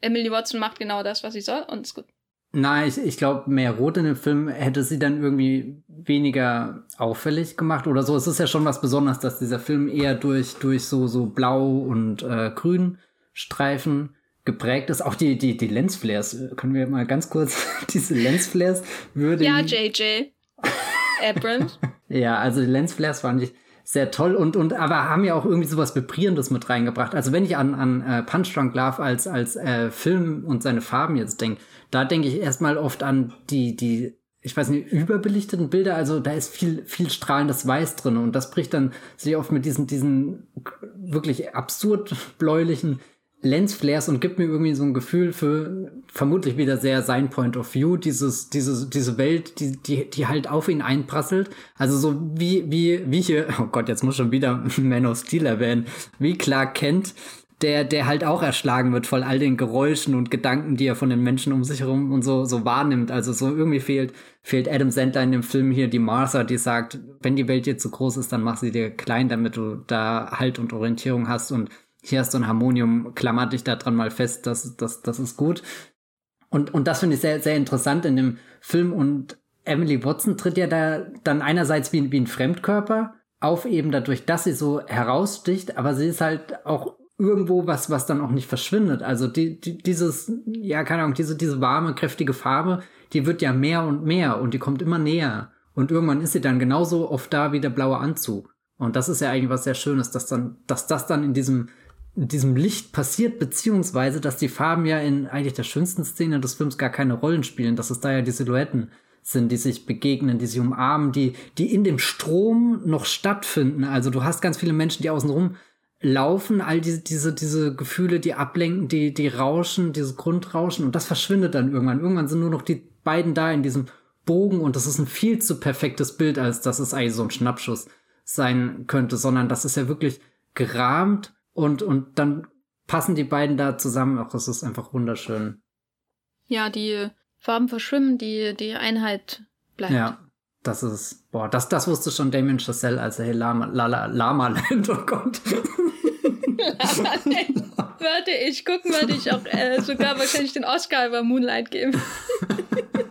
Emily Watson macht genau das, was sie soll und ist gut? Nein, ich, ich glaube, mehr Rot in dem Film hätte sie dann irgendwie weniger auffällig gemacht oder so. Es ist ja schon was Besonderes, dass dieser Film eher durch, durch so, so Blau und äh, Grün Streifen geprägt ist. Auch die, die, die Lensflares. Können wir mal ganz kurz diese Lensflares würde. Ja, JJ. Abrams. ja, also die Lensflares fand ich sehr toll und, und aber haben ja auch irgendwie sowas Vibrierendes mit reingebracht. Also wenn ich an, an äh, Punch Drunk Love als, als äh, Film und seine Farben jetzt denke, da denke ich erstmal oft an die, die, ich weiß nicht, überbelichteten Bilder. Also da ist viel, viel strahlendes Weiß drin und das bricht dann sehr oft mit diesen, diesen wirklich absurd bläulichen Lensflares und gibt mir irgendwie so ein Gefühl für vermutlich wieder sehr sein Point of View, dieses, diese, diese Welt, die, die, die halt auf ihn einprasselt. Also so wie, wie, wie hier, oh Gott, jetzt muss schon wieder Man of Steel erwähnen, wie Clark Kent, der, der halt auch erschlagen wird von all den Geräuschen und Gedanken, die er von den Menschen um sich herum und so, so wahrnimmt. Also so irgendwie fehlt, fehlt Adam Sandler in dem Film hier die Martha, die sagt, wenn die Welt dir zu groß ist, dann mach sie dir klein, damit du da Halt und Orientierung hast und hier hast du ein Harmonium, klammer dich da dran mal fest, das, das, das ist gut. Und, und das finde ich sehr, sehr interessant in dem Film. Und Emily Watson tritt ja da dann einerseits wie, wie ein Fremdkörper auf, eben dadurch, dass sie so heraussticht, aber sie ist halt auch irgendwo was, was dann auch nicht verschwindet. Also die, die, dieses, ja, keine Ahnung, diese, diese warme, kräftige Farbe, die wird ja mehr und mehr und die kommt immer näher. Und irgendwann ist sie dann genauso oft da wie der blaue Anzug. Und das ist ja eigentlich was sehr Schönes, dass dann, dass das dann in diesem diesem Licht passiert, beziehungsweise, dass die Farben ja in eigentlich der schönsten Szene des Films gar keine Rollen spielen, dass es da ja die Silhouetten sind, die sich begegnen, die sich umarmen, die, die in dem Strom noch stattfinden. Also du hast ganz viele Menschen, die außenrum laufen, all diese, diese, diese Gefühle, die ablenken, die, die rauschen, dieses Grundrauschen und das verschwindet dann irgendwann. Irgendwann sind nur noch die beiden da in diesem Bogen und das ist ein viel zu perfektes Bild, als dass es eigentlich so ein Schnappschuss sein könnte, sondern das ist ja wirklich gerahmt und, und dann passen die beiden da zusammen. Auch es ist einfach wunderschön. Ja, die Farben verschwimmen, die, die Einheit bleibt. Ja, das ist, boah, das, das wusste schon Damien Chazelle, als er hier Lama, Lala, Lama Land, oh Gott. Warte, ich gucken, würde ich auch äh, sogar wahrscheinlich den Oscar über Moonlight geben.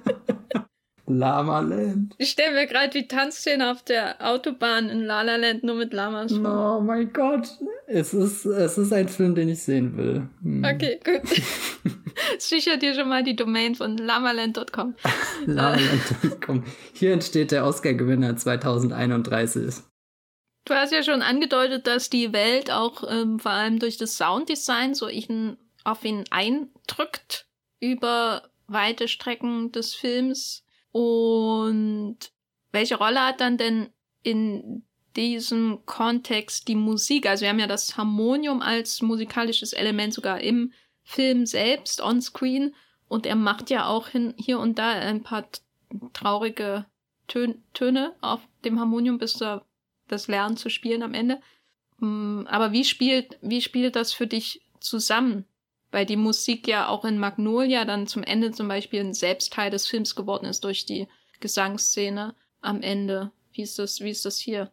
Lama Land. Ich stelle mir gerade die Tanzszene auf der Autobahn in Lala Land nur mit Lamas vor. Oh mein Gott. Es ist, es ist ein Film, den ich sehen will. Hm. Okay, gut. Sicher dir schon mal die Domain von lamaland.com. lamaland.com. Hier entsteht der Oscar-Gewinner 2031. Du hast ja schon angedeutet, dass die Welt auch ähm, vor allem durch das Sounddesign so ihn, auf ihn eindrückt über weite Strecken des Films. Und welche Rolle hat dann denn in diesem Kontext die Musik? Also wir haben ja das Harmonium als musikalisches Element sogar im Film selbst on screen und er macht ja auch hin, hier und da ein paar traurige Tön Töne auf dem Harmonium, bis er das lernt zu spielen am Ende. Mm, aber wie spielt, wie spielt das für dich zusammen? Weil die Musik ja auch in Magnolia dann zum Ende zum Beispiel ein Selbstteil des Films geworden ist durch die Gesangsszene am Ende. Wie ist das, wie ist das hier?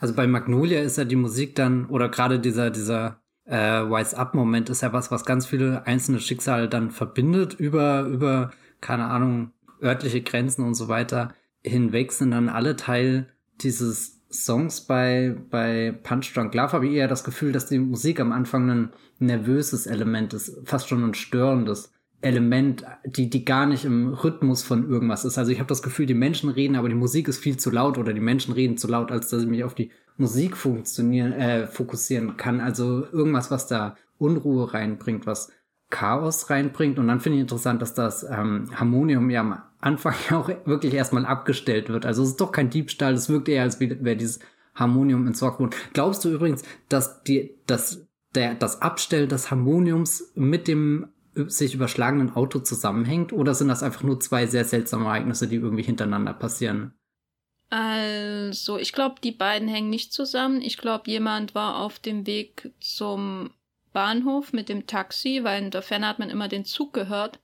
Also bei Magnolia ist ja die Musik dann, oder gerade dieser, dieser äh, Wise-Up-Moment ist ja was, was ganz viele einzelne Schicksale dann verbindet über, über, keine Ahnung, örtliche Grenzen und so weiter hinweg, sind dann alle Teil dieses Songs bei, bei Punch Drunk Love habe ich eher das Gefühl, dass die Musik am Anfang ein nervöses Element ist, fast schon ein störendes Element, die, die gar nicht im Rhythmus von irgendwas ist. Also ich habe das Gefühl, die Menschen reden, aber die Musik ist viel zu laut oder die Menschen reden zu laut, als dass ich mich auf die Musik funktionieren, äh, fokussieren kann. Also irgendwas, was da Unruhe reinbringt, was Chaos reinbringt. Und dann finde ich interessant, dass das ähm, Harmonium ja am Anfang auch wirklich erstmal abgestellt wird. Also es ist doch kein Diebstahl, es wirkt eher, als wäre dieses Harmonium entsorgt worden. Glaubst du übrigens, dass die, dass der, das Abstellen des Harmoniums mit dem sich überschlagenen Auto zusammenhängt oder sind das einfach nur zwei sehr seltsame Ereignisse, die irgendwie hintereinander passieren? Also, ich glaube, die beiden hängen nicht zusammen. Ich glaube, jemand war auf dem Weg zum Bahnhof mit dem Taxi, weil in der Ferne hat man immer den Zug gehört.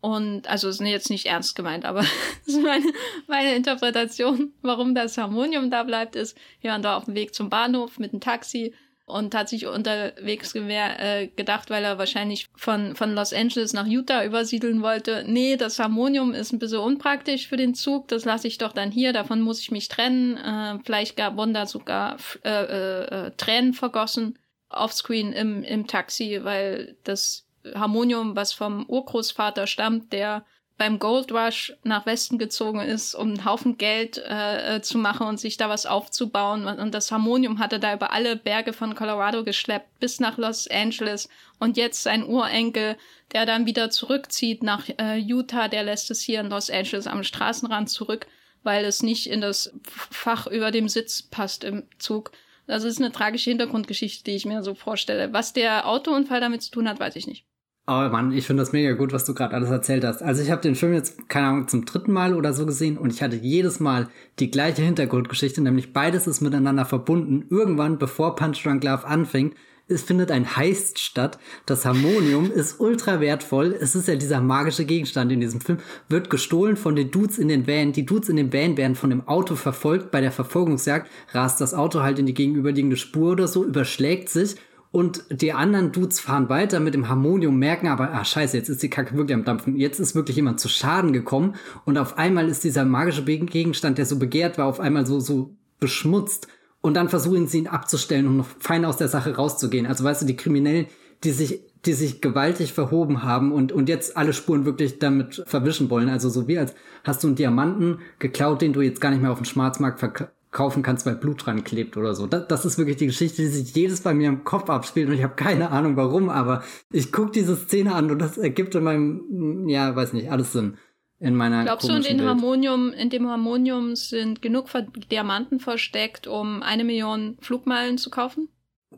Und also ist jetzt nicht ernst gemeint, aber das ist meine, meine Interpretation, warum das Harmonium da bleibt, ist, jemand war auf dem Weg zum Bahnhof mit dem Taxi und hat sich unterwegs äh, gedacht, weil er wahrscheinlich von, von Los Angeles nach Utah übersiedeln wollte, nee, das Harmonium ist ein bisschen unpraktisch für den Zug, das lasse ich doch dann hier, davon muss ich mich trennen. Äh, vielleicht gab wurden da sogar äh, äh, äh, Tränen vergossen offscreen im, im Taxi, weil das Harmonium, was vom Urgroßvater stammt, der beim Gold Rush nach Westen gezogen ist, um einen Haufen Geld äh, äh, zu machen und sich da was aufzubauen. Und das Harmonium hat er da über alle Berge von Colorado geschleppt, bis nach Los Angeles. Und jetzt sein Urenkel, der dann wieder zurückzieht nach äh, Utah, der lässt es hier in Los Angeles am Straßenrand zurück, weil es nicht in das Fach über dem Sitz passt im Zug. Das ist eine tragische Hintergrundgeschichte, die ich mir so vorstelle. Was der Autounfall damit zu tun hat, weiß ich nicht. Oh Mann, ich finde das mega gut, was du gerade alles erzählt hast. Also ich habe den Film jetzt, keine Ahnung, zum dritten Mal oder so gesehen und ich hatte jedes Mal die gleiche Hintergrundgeschichte, nämlich beides ist miteinander verbunden. Irgendwann, bevor Punch Drunk Love anfängt, es findet ein Heist statt. Das Harmonium ist ultra wertvoll. Es ist ja dieser magische Gegenstand in diesem Film. Wird gestohlen von den Dudes in den Van. Die Dudes in den Van werden von dem Auto verfolgt. Bei der Verfolgungsjagd rast das Auto halt in die gegenüberliegende Spur oder so, überschlägt sich und die anderen Dudes fahren weiter mit dem Harmonium, merken aber, ah scheiße, jetzt ist die Kacke wirklich am Dampfen. Jetzt ist wirklich jemand zu Schaden gekommen und auf einmal ist dieser magische Gegenstand, der so begehrt war, auf einmal so, so beschmutzt und dann versuchen sie ihn abzustellen und noch fein aus der Sache rauszugehen. Also weißt du, die Kriminellen, die sich, die sich gewaltig verhoben haben und, und jetzt alle Spuren wirklich damit verwischen wollen. Also so wie als hast du einen Diamanten geklaut, den du jetzt gar nicht mehr auf dem Schwarzmarkt verk kaufen kannst, weil Blut dran klebt oder so. Das, das ist wirklich die Geschichte, die sich jedes bei mir im Kopf abspielt und ich habe keine Ahnung warum, aber ich gucke diese Szene an und das ergibt in meinem, ja, weiß nicht, alles Sinn. In meiner Glaubst du, in, den Harmonium, in dem Harmonium sind genug Diamanten versteckt, um eine Million Flugmeilen zu kaufen?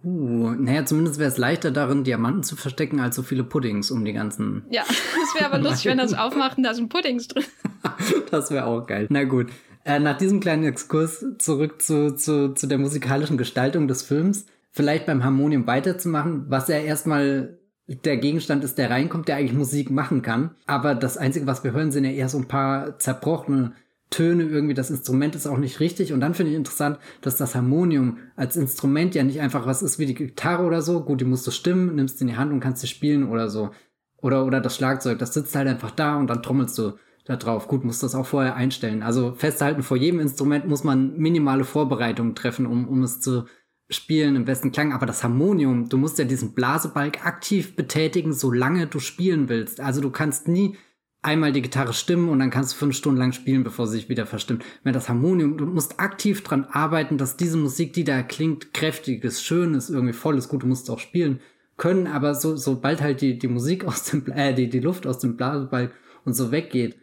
Uh, naja, zumindest wäre es leichter darin, Diamanten zu verstecken, als so viele Puddings um die ganzen. Ja, das wäre aber lustig, wenn das aufmacht und da sind Puddings drin. das wäre auch geil. Na gut. Äh, nach diesem kleinen Exkurs zurück zu, zu, zu der musikalischen Gestaltung des Films. Vielleicht beim Harmonium weiterzumachen, was ja erstmal der Gegenstand ist, der reinkommt, der eigentlich Musik machen kann. Aber das Einzige, was wir hören, sind ja eher so ein paar zerbrochene Töne irgendwie. Das Instrument ist auch nicht richtig. Und dann finde ich interessant, dass das Harmonium als Instrument ja nicht einfach was ist wie die Gitarre oder so. Gut, die musst du stimmen, nimmst in die Hand und kannst sie spielen oder so. Oder, oder das Schlagzeug, das sitzt halt einfach da und dann trommelst du da drauf. Gut, muss das auch vorher einstellen. Also festhalten, vor jedem Instrument muss man minimale Vorbereitungen treffen, um, um es zu spielen im besten Klang. Aber das Harmonium, du musst ja diesen Blasebalg aktiv betätigen, solange du spielen willst. Also du kannst nie einmal die Gitarre stimmen und dann kannst du fünf Stunden lang spielen, bevor sie sich wieder verstimmt. Wenn das Harmonium, du musst aktiv dran arbeiten, dass diese Musik, die da klingt, kräftig ist, schön ist, irgendwie voll ist, gut, du musst auch spielen können, aber so, sobald halt die, die Musik aus dem, äh, die, die Luft aus dem Blasebalg und so weggeht,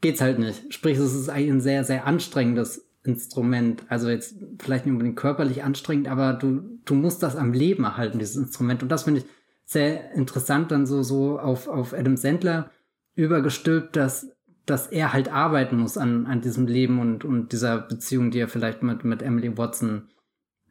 geht's halt nicht. Sprich, es ist ein sehr, sehr anstrengendes Instrument. Also jetzt vielleicht nicht unbedingt körperlich anstrengend, aber du, du musst das am Leben erhalten, dieses Instrument. Und das finde ich sehr interessant dann so, so auf, auf Adam Sandler übergestülpt, dass, dass er halt arbeiten muss an, an diesem Leben und, und dieser Beziehung, die er vielleicht mit, mit Emily Watson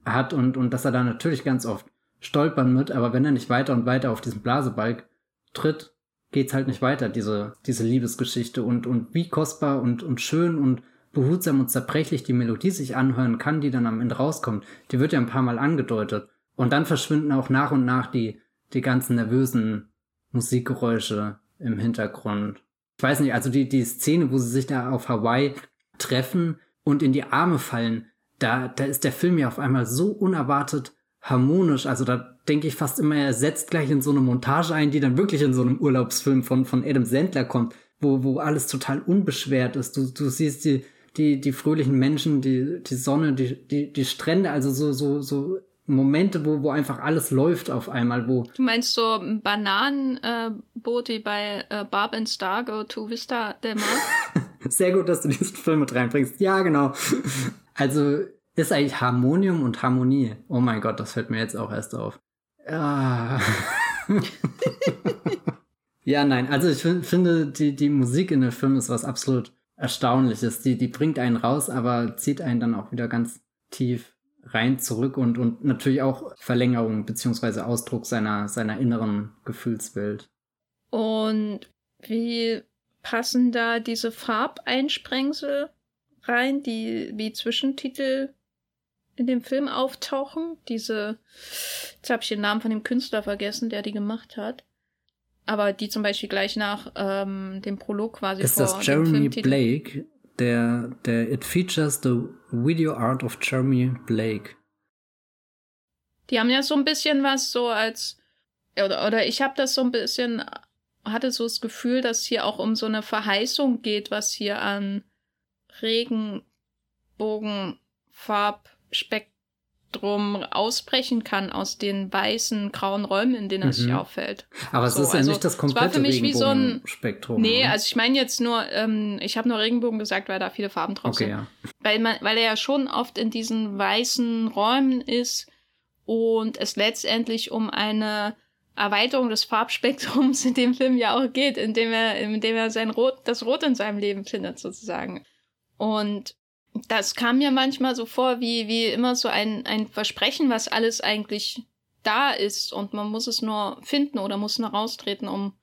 hat und, und dass er da natürlich ganz oft stolpern wird, aber wenn er nicht weiter und weiter auf diesen Blasebalg tritt, geht's halt nicht weiter, diese, diese Liebesgeschichte und, und wie kostbar und, und schön und behutsam und zerbrechlich die Melodie sich anhören kann, die dann am Ende rauskommt, die wird ja ein paar Mal angedeutet. Und dann verschwinden auch nach und nach die, die ganzen nervösen Musikgeräusche im Hintergrund. Ich weiß nicht, also die, die Szene, wo sie sich da auf Hawaii treffen und in die Arme fallen, da, da ist der Film ja auf einmal so unerwartet harmonisch. Also da denke ich fast immer, er setzt gleich in so eine Montage ein, die dann wirklich in so einem Urlaubsfilm von, von Adam Sandler kommt, wo, wo alles total unbeschwert ist. Du, du siehst die, die, die fröhlichen Menschen, die, die Sonne, die, die, die Strände, also so, so, so Momente, wo, wo einfach alles läuft auf einmal, wo. Du meinst so Bananenboot äh, bei äh, Barb and Star Go to Vista del Mar? Sehr gut, dass du diesen Film mit reinbringst. Ja, genau. Also ist eigentlich Harmonium und Harmonie. Oh mein Gott, das fällt mir jetzt auch erst auf. Ah. ja, nein, also ich find, finde, die, die Musik in dem Film ist was absolut Erstaunliches. Die, die bringt einen raus, aber zieht einen dann auch wieder ganz tief rein zurück und, und natürlich auch Verlängerung beziehungsweise Ausdruck seiner, seiner inneren Gefühlswelt. Und wie passen da diese Farbeinsprengsel rein, die wie Zwischentitel in dem Film auftauchen. Diese, jetzt habe ich den Namen von dem Künstler vergessen, der die gemacht hat. Aber die zum Beispiel gleich nach ähm, dem Prolog quasi Ist vor das Jeremy Blake? Der, der It features the video art of Jeremy Blake. Die haben ja so ein bisschen was so als oder oder ich habe das so ein bisschen hatte so das Gefühl, dass hier auch um so eine Verheißung geht, was hier an Regenbogenfarbspektrum ausbrechen kann aus den weißen, grauen Räumen, in denen er mhm. sich auffällt. Aber so, es ist ja also, nicht das komplette für mich wie so ein Spektrum. Nee, oder? also ich meine jetzt nur, ähm, ich habe nur Regenbogen gesagt, weil da viele Farben drauf okay, sind. Ja. Weil, man, weil er ja schon oft in diesen weißen Räumen ist und es letztendlich um eine Erweiterung des Farbspektrums in dem Film ja auch geht, indem er, indem er sein Rot, das Rot in seinem Leben findet, sozusagen. Und das kam mir manchmal so vor, wie, wie immer so ein, ein Versprechen, was alles eigentlich da ist und man muss es nur finden oder muss nur raustreten, um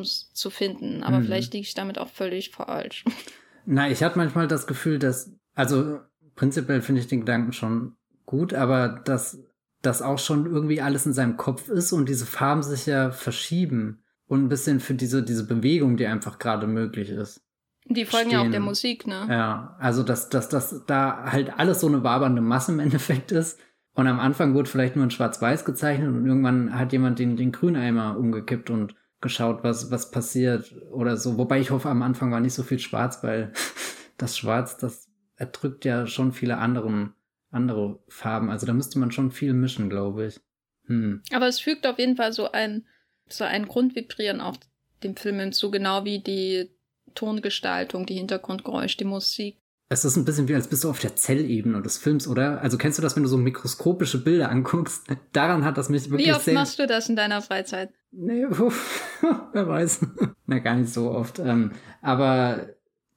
es zu finden. Aber mhm. vielleicht liege ich damit auch völlig falsch. Na, ich habe manchmal das Gefühl, dass, also prinzipiell finde ich den Gedanken schon gut, aber dass das auch schon irgendwie alles in seinem Kopf ist und diese Farben sich ja verschieben und ein bisschen für diese, diese Bewegung, die einfach gerade möglich ist. Die folgen stehen. ja auch der Musik, ne? Ja, also dass, dass, dass da halt alles so eine wabernde Masse im Endeffekt ist. Und am Anfang wurde vielleicht nur in Schwarz-Weiß gezeichnet und irgendwann hat jemand den, den Grüneimer umgekippt und geschaut, was, was passiert oder so. Wobei ich hoffe, am Anfang war nicht so viel Schwarz, weil das Schwarz, das erdrückt ja schon viele anderen andere Farben. Also da müsste man schon viel mischen, glaube ich. Hm. Aber es fügt auf jeden Fall so ein, so ein Grundvibrieren auf dem Film hinzu, genau wie die Tongestaltung, die Hintergrundgeräusche, die Musik. Es ist ein bisschen wie, als bist du auf der Zellebene des Films, oder? Also kennst du das, wenn du so mikroskopische Bilder anguckst? Daran hat das mich wirklich sehr... Wie oft sehr... machst du das in deiner Freizeit? Nee, uff, wer weiß. Na, gar nicht so oft. Ähm, aber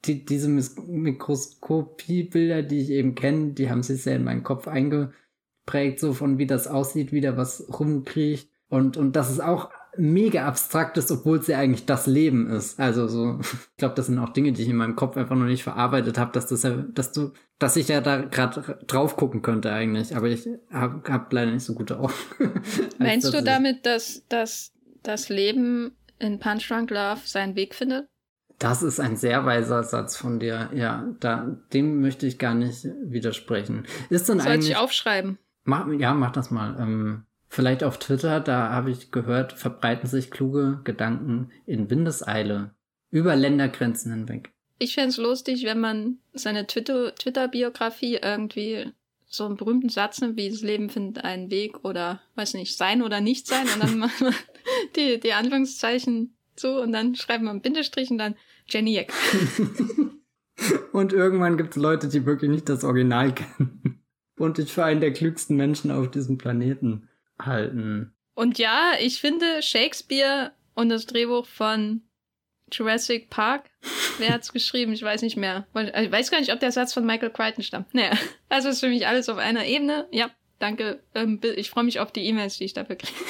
die, diese Mikroskopiebilder, die ich eben kenne, die haben sich sehr in meinen Kopf eingeprägt, so von wie das aussieht, wie da was rumkriecht. Und, und das ist auch mega abstrakt ist, obwohl es ja eigentlich das Leben ist. Also so, ich glaube, das sind auch Dinge, die ich in meinem Kopf einfach noch nicht verarbeitet habe, dass das ja, dass du, dass ich ja da gerade drauf gucken könnte eigentlich, aber ich habe hab leider nicht so gute Augen. Meinst du damit, dass, dass das Leben in Punch Drunk Love seinen Weg findet? Das ist ein sehr weiser Satz von dir. Ja, da, dem möchte ich gar nicht widersprechen. Ist denn Soll eigentlich. ich aufschreiben? Mach, ja, mach das mal. Ähm, vielleicht auf Twitter, da habe ich gehört, verbreiten sich kluge Gedanken in Windeseile über Ländergrenzen hinweg. Ich fände es lustig, wenn man seine Twitter-Biografie irgendwie so einen berühmten Satz nimmt, wie das Leben findet einen Weg oder, weiß nicht, sein oder nicht sein und dann macht man die, die Anführungszeichen so und dann schreibt man Bindestrich und dann Jenny und irgendwann gibt es Leute, die wirklich nicht das Original kennen. Und dich für einen der klügsten Menschen auf diesem Planeten halten. Und ja, ich finde Shakespeare und das Drehbuch von Jurassic Park. Wer hat's geschrieben? Ich weiß nicht mehr. Ich weiß gar nicht, ob der Satz von Michael Crichton stammt. Naja, also ist für mich alles auf einer Ebene. Ja, danke. Ähm, ich freue mich auf die E-Mails, die ich dafür kriege.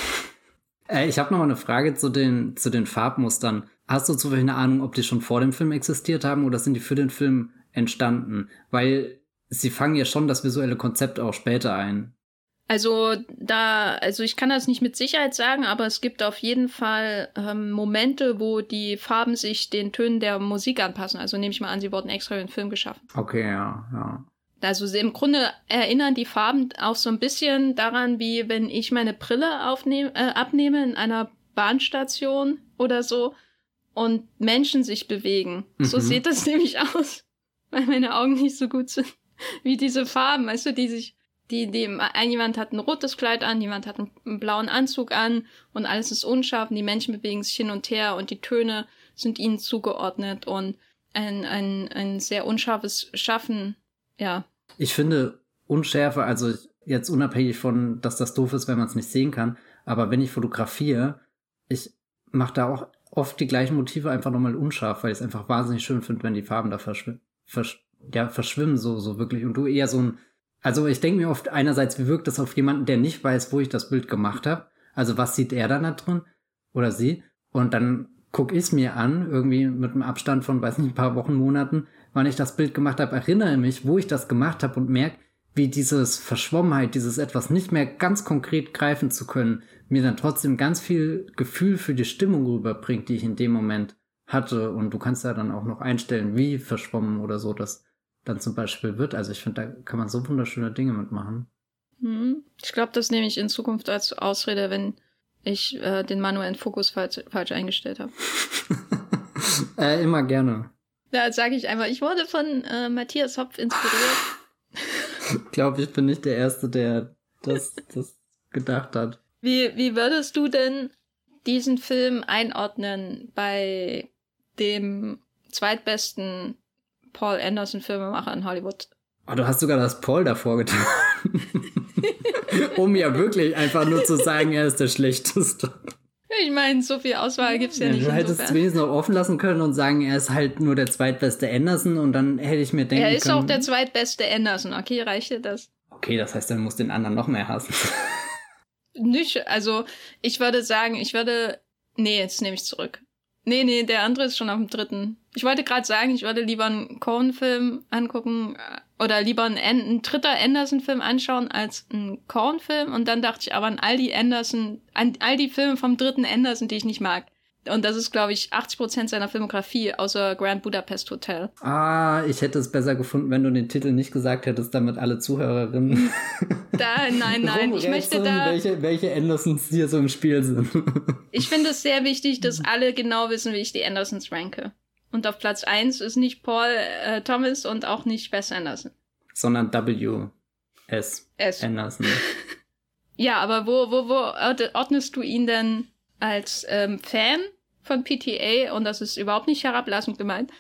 Äh, ich habe noch mal eine Frage zu den, zu den Farbmustern. Hast du zufällig eine Ahnung, ob die schon vor dem Film existiert haben oder sind die für den Film entstanden? Weil sie fangen ja schon das visuelle Konzept auch später ein. Also da, also ich kann das nicht mit Sicherheit sagen, aber es gibt auf jeden Fall ähm, Momente, wo die Farben sich den Tönen der Musik anpassen. Also nehme ich mal an, sie wurden extra für den Film geschaffen. Okay, ja, ja. Also im Grunde erinnern die Farben auch so ein bisschen daran, wie wenn ich meine Brille aufnehme, äh, abnehme in einer Bahnstation oder so und Menschen sich bewegen. Mhm. So sieht das nämlich aus, weil meine Augen nicht so gut sind wie diese Farben, weißt du, die sich, die, die, jemand hat ein rotes Kleid an, jemand hat einen blauen Anzug an und alles ist unscharf und die Menschen bewegen sich hin und her und die Töne sind ihnen zugeordnet und ein, ein, ein sehr unscharfes Schaffen, ja. Ich finde Unschärfe, also jetzt unabhängig von, dass das doof ist, wenn man es nicht sehen kann, aber wenn ich fotografiere, ich mache da auch oft die gleichen Motive einfach nochmal unscharf, weil ich es einfach wahnsinnig schön finde, wenn die Farben da verschwimmen, versch ja, verschwimmen so, so wirklich. Und du eher so ein, also ich denke mir oft einerseits, wie wirkt das auf jemanden, der nicht weiß, wo ich das Bild gemacht habe. Also was sieht er dann da drin oder sie? Und dann guck ich es mir an, irgendwie mit einem Abstand von, weiß nicht, ein paar Wochen, Monaten, wann ich das Bild gemacht habe, erinnere mich, wo ich das gemacht habe und merke, wie dieses Verschwommenheit, dieses etwas nicht mehr ganz konkret greifen zu können, mir dann trotzdem ganz viel Gefühl für die Stimmung rüberbringt, die ich in dem Moment hatte. Und du kannst ja dann auch noch einstellen, wie verschwommen oder so das dann zum Beispiel wird. Also ich finde, da kann man so wunderschöne Dinge mitmachen. Hm. Ich glaube, das nehme ich in Zukunft als Ausrede, wenn ich äh, den manuellen Fokus falsch, falsch eingestellt habe. äh, immer gerne. Da sage ich einfach, ich wurde von äh, Matthias Hopf inspiriert. ich glaube, ich bin nicht der Erste, der das, das gedacht hat. Wie, wie würdest du denn diesen Film einordnen bei dem zweitbesten Paul Anderson-Filmemacher in Hollywood? Oh, du hast sogar das Paul davor getan. um ja wirklich einfach nur zu sagen, er ist der Schlechteste. Ich meine, so viel Auswahl gibt's ja, ja nicht. Du hättest es wenigstens noch offen lassen können und sagen, er ist halt nur der zweitbeste Anderson und dann hätte ich mir denken können. Er ist können, auch der zweitbeste Anderson. Okay, reicht dir das? Okay, das heißt, er muss den anderen noch mehr hassen. Nicht, also ich würde sagen, ich würde. Nee, jetzt nehme ich zurück. Nee, nee, der andere ist schon auf dem dritten. Ich wollte gerade sagen, ich würde lieber einen Cohen-Film angucken äh, oder lieber einen, einen dritter Anderson-Film anschauen als einen Cohen-Film. Und dann dachte ich aber an all die Anderson, an all die Filme vom dritten Anderson, die ich nicht mag. Und das ist, glaube ich, 80 Prozent seiner Filmografie, außer Grand Budapest Hotel. Ah, ich hätte es besser gefunden, wenn du den Titel nicht gesagt hättest, damit alle Zuhörerinnen. Da, nein, nein, ich möchte da. Welche, welche Andersons hier so im Spiel sind. ich finde es sehr wichtig, dass alle genau wissen, wie ich die Andersons ranke. Und auf Platz 1 ist nicht Paul äh, Thomas und auch nicht Wes Anderson. Sondern W. S. S. Anderson. ja, aber wo, wo, wo ordnest du ihn denn als ähm, Fan von PTA, und das ist überhaupt nicht herablassend gemeint,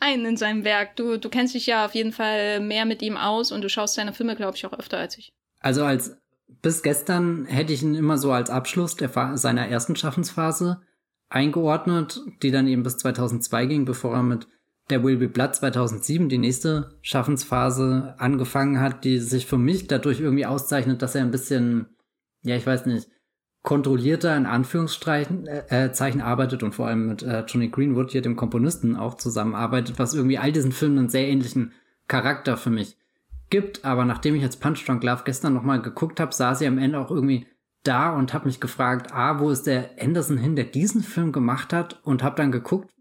ein in seinem Werk. Du, du kennst dich ja auf jeden Fall mehr mit ihm aus und du schaust seine Filme, glaube ich, auch öfter als ich. Also als bis gestern hätte ich ihn immer so als Abschluss der, seiner ersten Schaffensphase eingeordnet, die dann eben bis 2002 ging, bevor er mit der Will Be Blood 2007 die nächste Schaffensphase angefangen hat, die sich für mich dadurch irgendwie auszeichnet, dass er ein bisschen, ja, ich weiß nicht, kontrollierter in Anführungszeichen äh, äh, Zeichen arbeitet und vor allem mit äh, Johnny Greenwood hier dem Komponisten auch zusammenarbeitet, was irgendwie all diesen Filmen einen sehr ähnlichen Charakter für mich gibt. Aber nachdem ich jetzt Punch Drunk Love gestern nochmal geguckt habe, saß sie am Ende auch irgendwie da und habe mich gefragt, ah, wo ist der Anderson hin, der diesen Film gemacht hat und habe dann geguckt,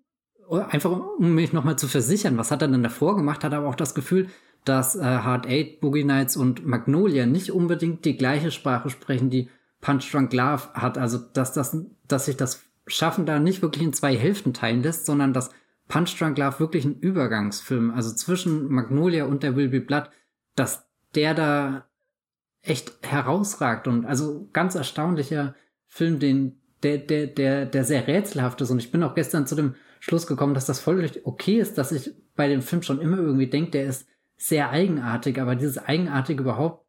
oh, einfach um mich nochmal zu versichern, was hat er denn davor gemacht, hat aber auch das Gefühl, dass äh, Hard Eight, Boogie Nights und Magnolia nicht unbedingt die gleiche Sprache sprechen, die Punch Drunk Love hat. Also, dass, das, dass sich das Schaffen da nicht wirklich in zwei Hälften teilen lässt, sondern dass Punch Drunk Love wirklich ein Übergangsfilm, also zwischen Magnolia und der Will Be Blood, dass der da echt herausragt und also ganz erstaunlicher Film, den, der, der, der, der sehr rätselhaft ist. Und ich bin auch gestern zu dem Schluss gekommen, dass das voll okay ist, dass ich bei dem Film schon immer irgendwie denke, der ist sehr eigenartig, aber dieses Eigenartige überhaupt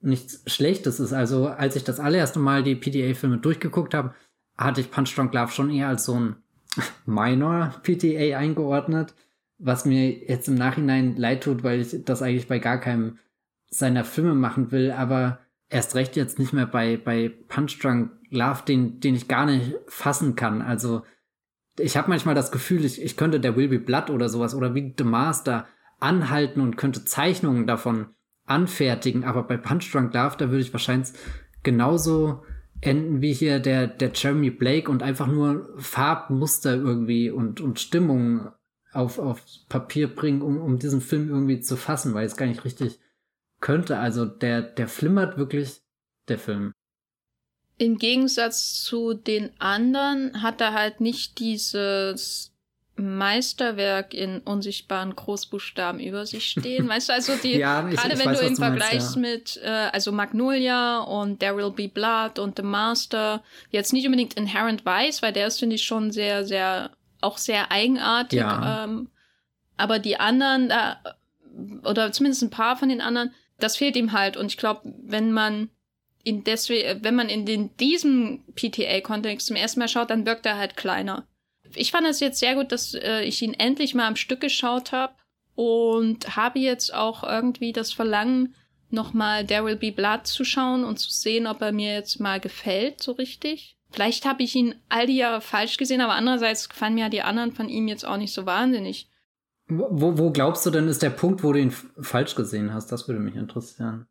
nichts Schlechtes ist. Also als ich das allererste Mal die PTA-Filme durchgeguckt habe, hatte ich Punch Drunk Love schon eher als so ein Minor PTA eingeordnet, was mir jetzt im Nachhinein leid tut, weil ich das eigentlich bei gar keinem seiner Filme machen will, aber erst recht jetzt nicht mehr bei, bei Punch Drunk Love, den, den ich gar nicht fassen kann. Also ich habe manchmal das Gefühl, ich, ich könnte der Will Be Blood oder sowas oder wie The Master anhalten und könnte Zeichnungen davon anfertigen, aber bei Punch Drunk Love, da würde ich wahrscheinlich genauso enden wie hier der, der Jeremy Blake und einfach nur Farbmuster irgendwie und, und Stimmung auf, auf Papier bringen, um, um diesen Film irgendwie zu fassen, weil es gar nicht richtig könnte. Also der, der flimmert wirklich, der Film. Im Gegensatz zu den anderen hat er halt nicht dieses Meisterwerk in unsichtbaren Großbuchstaben über sich stehen. Weißt du, also die, ja, gerade wenn weiß, du im Vergleich ja. mit, äh, also Magnolia und There Will Be Blood und The Master, jetzt nicht unbedingt Inherent Vice, weil der ist, finde ich, schon sehr, sehr, auch sehr eigenartig. Ja. Ähm, aber die anderen, äh, oder zumindest ein paar von den anderen, das fehlt ihm halt. Und ich glaube, wenn man in deswegen, wenn man in den, diesem PTA-Kontext zum ersten Mal schaut, dann wirkt er halt kleiner ich fand es jetzt sehr gut, dass äh, ich ihn endlich mal am Stück geschaut habe und habe jetzt auch irgendwie das Verlangen, nochmal There Will Be Blood zu schauen und zu sehen, ob er mir jetzt mal gefällt, so richtig. Vielleicht habe ich ihn all die Jahre falsch gesehen, aber andererseits gefallen mir die anderen von ihm jetzt auch nicht so wahnsinnig. Wo, wo glaubst du denn ist der Punkt, wo du ihn falsch gesehen hast? Das würde mich interessieren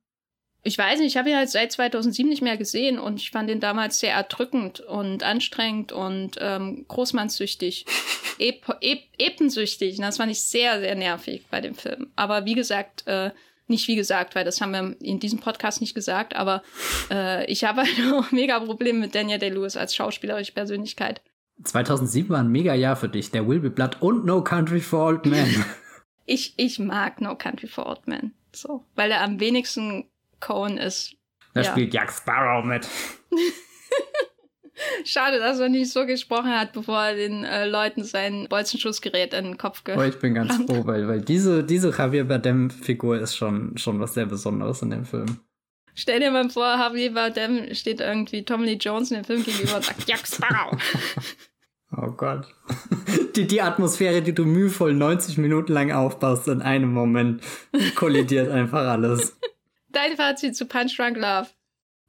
ich weiß nicht, ich habe ihn halt seit 2007 nicht mehr gesehen und ich fand ihn damals sehr erdrückend und anstrengend und ähm, großmannssüchtig, ep ep epensüchtig. Und das fand ich sehr, sehr nervig bei dem Film. Aber wie gesagt, äh, Nicht wie gesagt, weil das haben wir in diesem Podcast nicht gesagt, aber äh, ich habe halt auch mega Probleme mit Daniel Day-Lewis als schauspielerische Persönlichkeit. 2007 war ein mega Jahr für dich. Der Will Be Blood und No Country for Old Men. ich, ich mag No Country for Old Men. So, weil er am wenigsten Cohen ist. Da ja. spielt Jack Sparrow mit. Schade, dass er nicht so gesprochen hat, bevor er den äh, Leuten sein Bolzenschussgerät in den Kopf gehört. Oh, ich bin ganz froh, weil, weil diese, diese Javier Bardem-Figur ist schon, schon was sehr Besonderes in dem Film. Stell dir mal vor, Javier Bardem steht irgendwie Tommy Lee Jones in dem Film gegenüber und sagt, Jack Sparrow. Oh Gott. Die, die Atmosphäre, die du mühevoll 90 Minuten lang aufbaust, in einem Moment kollidiert einfach alles. Dein Fazit zu Punch Drunk Love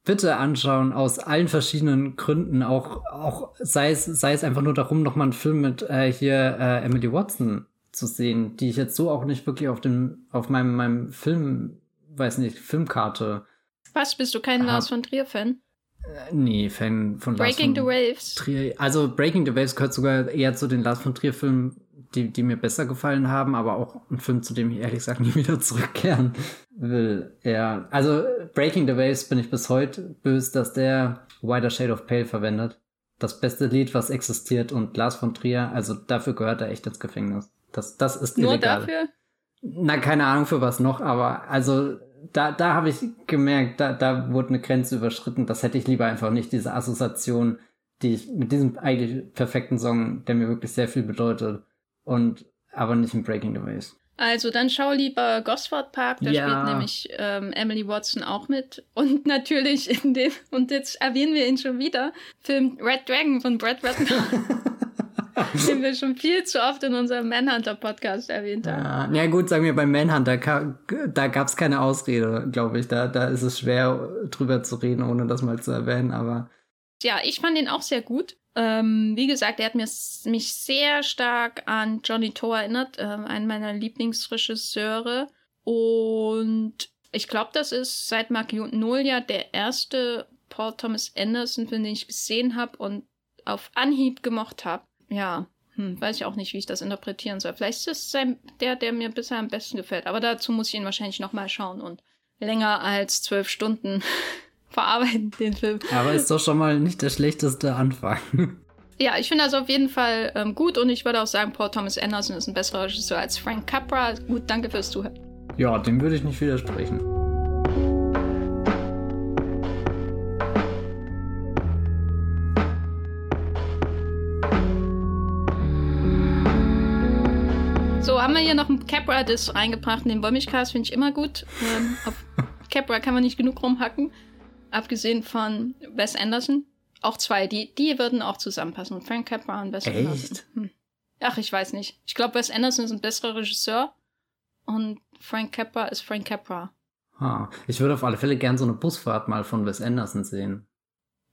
bitte anschauen, aus allen verschiedenen Gründen, auch, auch sei es, sei es einfach nur darum, nochmal einen Film mit äh, hier äh, Emily Watson zu sehen, die ich jetzt so auch nicht wirklich auf dem, auf meinem, meinem Film, weiß nicht, Filmkarte. Was, bist du kein hab. Lars von Trier-Fan? Äh, nee, Fan von Breaking Lars von the Waves. Trier. Also Breaking the Waves gehört sogar eher zu den Lars von Trier-Filmen, die, die mir besser gefallen haben, aber auch ein Film, zu dem ich ehrlich gesagt nie wieder zurückkehren will. Ja, also Breaking the Waves bin ich bis heute böse, dass der Wider Shade of Pale verwendet. Das beste Lied, was existiert und Lars von Trier, also dafür gehört er echt ins Gefängnis. Das, das ist Nur illegal. dafür? Na, keine Ahnung für was noch, aber also da, da habe ich gemerkt, da, da wurde eine Grenze überschritten. Das hätte ich lieber einfach nicht, diese Assoziation, die ich mit diesem eigentlich perfekten Song, der mir wirklich sehr viel bedeutet, und aber nicht in Breaking the Waves. Also dann schau lieber Gosford Park, da ja. spielt nämlich ähm, Emily Watson auch mit. Und natürlich in dem, und jetzt erwähnen wir ihn schon wieder, Film Red Dragon von Brad Ratner. den wir schon viel zu oft in unserem Manhunter-Podcast erwähnt haben. Ja, ja, gut, sagen wir beim Manhunter, da gab es keine Ausrede, glaube ich. Da, da ist es schwer, drüber zu reden, ohne das mal zu erwähnen, aber. Ja, ich fand den auch sehr gut. Ähm, wie gesagt, er hat mir, mich sehr stark an Johnny Toe erinnert, ähm, einen meiner Lieblingsregisseure. Und ich glaube, das ist seit Magnolia der erste Paul Thomas Anderson-Film, den ich gesehen habe und auf Anhieb gemocht habe. Ja, hm, weiß ich auch nicht, wie ich das interpretieren soll. Vielleicht ist es der, der mir bisher am besten gefällt. Aber dazu muss ich ihn wahrscheinlich nochmal schauen und länger als zwölf Stunden verarbeiten, den Film. Aber ist doch schon mal nicht der schlechteste Anfang. Ja, ich finde das auf jeden Fall ähm, gut und ich würde auch sagen, Paul Thomas Anderson ist ein besserer Regisseur als Frank Capra. Gut, danke fürs Zuhören. Ja, dem würde ich nicht widersprechen. So, haben wir hier noch einen Capra-Diss reingebracht in den Wollmilchcast, finde ich immer gut. Ähm, auf Capra kann man nicht genug rumhacken. Abgesehen von Wes Anderson. Auch zwei, die, die würden auch zusammenpassen. Frank Capra und Wes Echt? Anderson. Hm. Ach, ich weiß nicht. Ich glaube, Wes Anderson ist ein besserer Regisseur und Frank Capra ist Frank Capra. Ha. Ich würde auf alle Fälle gern so eine Busfahrt mal von Wes Anderson sehen.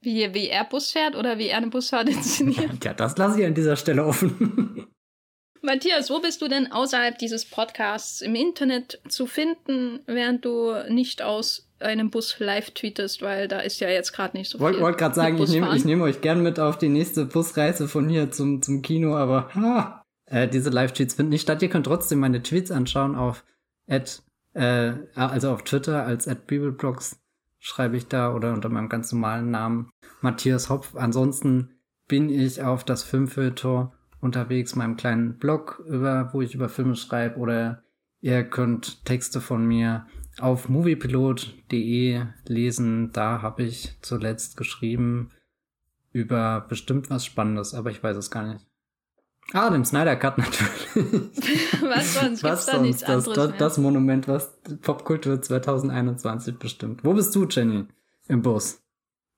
Wie, wie er Bus fährt oder wie er eine Busfahrt inszeniert? ja, das lasse ich an dieser Stelle offen. Matthias, wo bist du denn außerhalb dieses Podcasts im Internet zu finden, während du nicht aus einem Bus live tweetest, weil da ist ja jetzt gerade nicht so Wollt, viel. Wollte gerade sagen, ich nehme nehm euch gern mit auf die nächste Busreise von hier zum, zum Kino, aber ha, äh, diese Live-Tweets finden nicht statt. Ihr könnt trotzdem meine Tweets anschauen auf at, äh, also auf Twitter als at Bibelblogs schreibe ich da oder unter meinem ganz normalen Namen Matthias Hopf. Ansonsten bin ich auf das Filmfilter unterwegs, meinem kleinen Blog, über, wo ich über Filme schreibe oder ihr könnt Texte von mir auf moviepilot.de lesen. Da habe ich zuletzt geschrieben über bestimmt was Spannendes, aber ich weiß es gar nicht. Ah, dem Snyder Cut natürlich. was sonst? was da sonst? Das, das, das, Monument, was Popkultur 2021 bestimmt. Wo bist du, Jenny? Im Bus.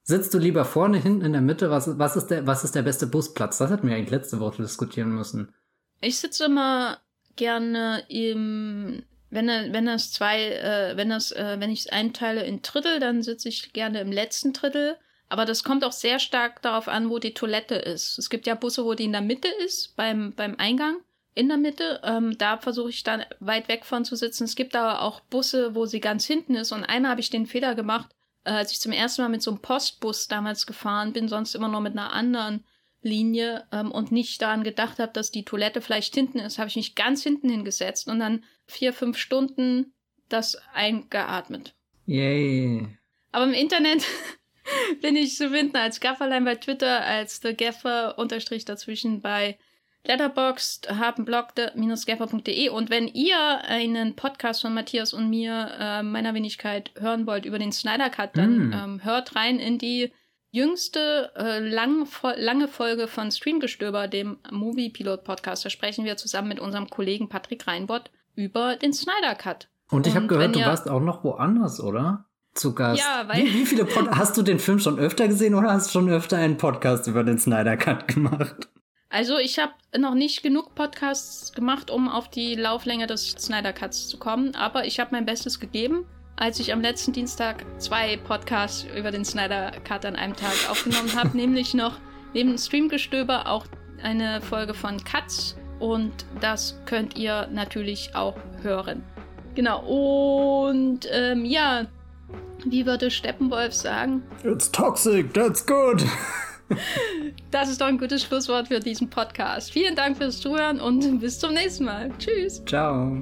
Sitzt du lieber vorne, hinten, in der Mitte? Was, was, ist, der, was ist der beste Busplatz? Das hatten wir eigentlich letzte Woche diskutieren müssen. Ich sitze immer gerne im wenn wenn das zwei, äh, wenn das, äh, wenn ich es einteile in Drittel, dann sitze ich gerne im letzten Drittel. Aber das kommt auch sehr stark darauf an, wo die Toilette ist. Es gibt ja Busse, wo die in der Mitte ist, beim, beim Eingang in der Mitte. Ähm, da versuche ich dann weit weg von zu sitzen. Es gibt aber auch Busse, wo sie ganz hinten ist. Und einmal habe ich den Fehler gemacht, äh, als ich zum ersten Mal mit so einem Postbus damals gefahren bin, sonst immer nur mit einer anderen Linie ähm, und nicht daran gedacht habe, dass die Toilette vielleicht hinten ist, habe ich mich ganz hinten hingesetzt und dann vier, fünf Stunden das eingeatmet. Yay. Aber im Internet bin ich zu finden als Gafferlein bei Twitter, als The Gaffer unterstrich dazwischen bei Letterboxd, haben blog gaffer.de und wenn ihr einen Podcast von Matthias und mir, äh, meiner Wenigkeit, hören wollt über den Snyder Cut, dann mm. ähm, hört rein in die jüngste äh, lang, lange Folge von Streamgestöber, dem Movie Pilot Podcast. Da sprechen wir zusammen mit unserem Kollegen Patrick Reinbott über den Snyder Cut. Und ich habe gehört, du warst auch noch woanders, oder? Zu Gast. Ja, weil. Wie, wie viele Pod hast du den Film schon öfter gesehen oder hast du schon öfter einen Podcast über den Snyder Cut gemacht? Also ich habe noch nicht genug Podcasts gemacht, um auf die Lauflänge des Snyder Cuts zu kommen, aber ich habe mein Bestes gegeben. Als ich am letzten Dienstag zwei Podcasts über den Snyder Cut an einem Tag aufgenommen habe, nämlich noch neben Streamgestöber auch eine Folge von Cuts und das könnt ihr natürlich auch hören. Genau, und ähm, ja, wie würde Steppenwolf sagen? It's toxic, that's good. Das ist doch ein gutes Schlusswort für diesen Podcast. Vielen Dank fürs Zuhören und bis zum nächsten Mal. Tschüss. Ciao.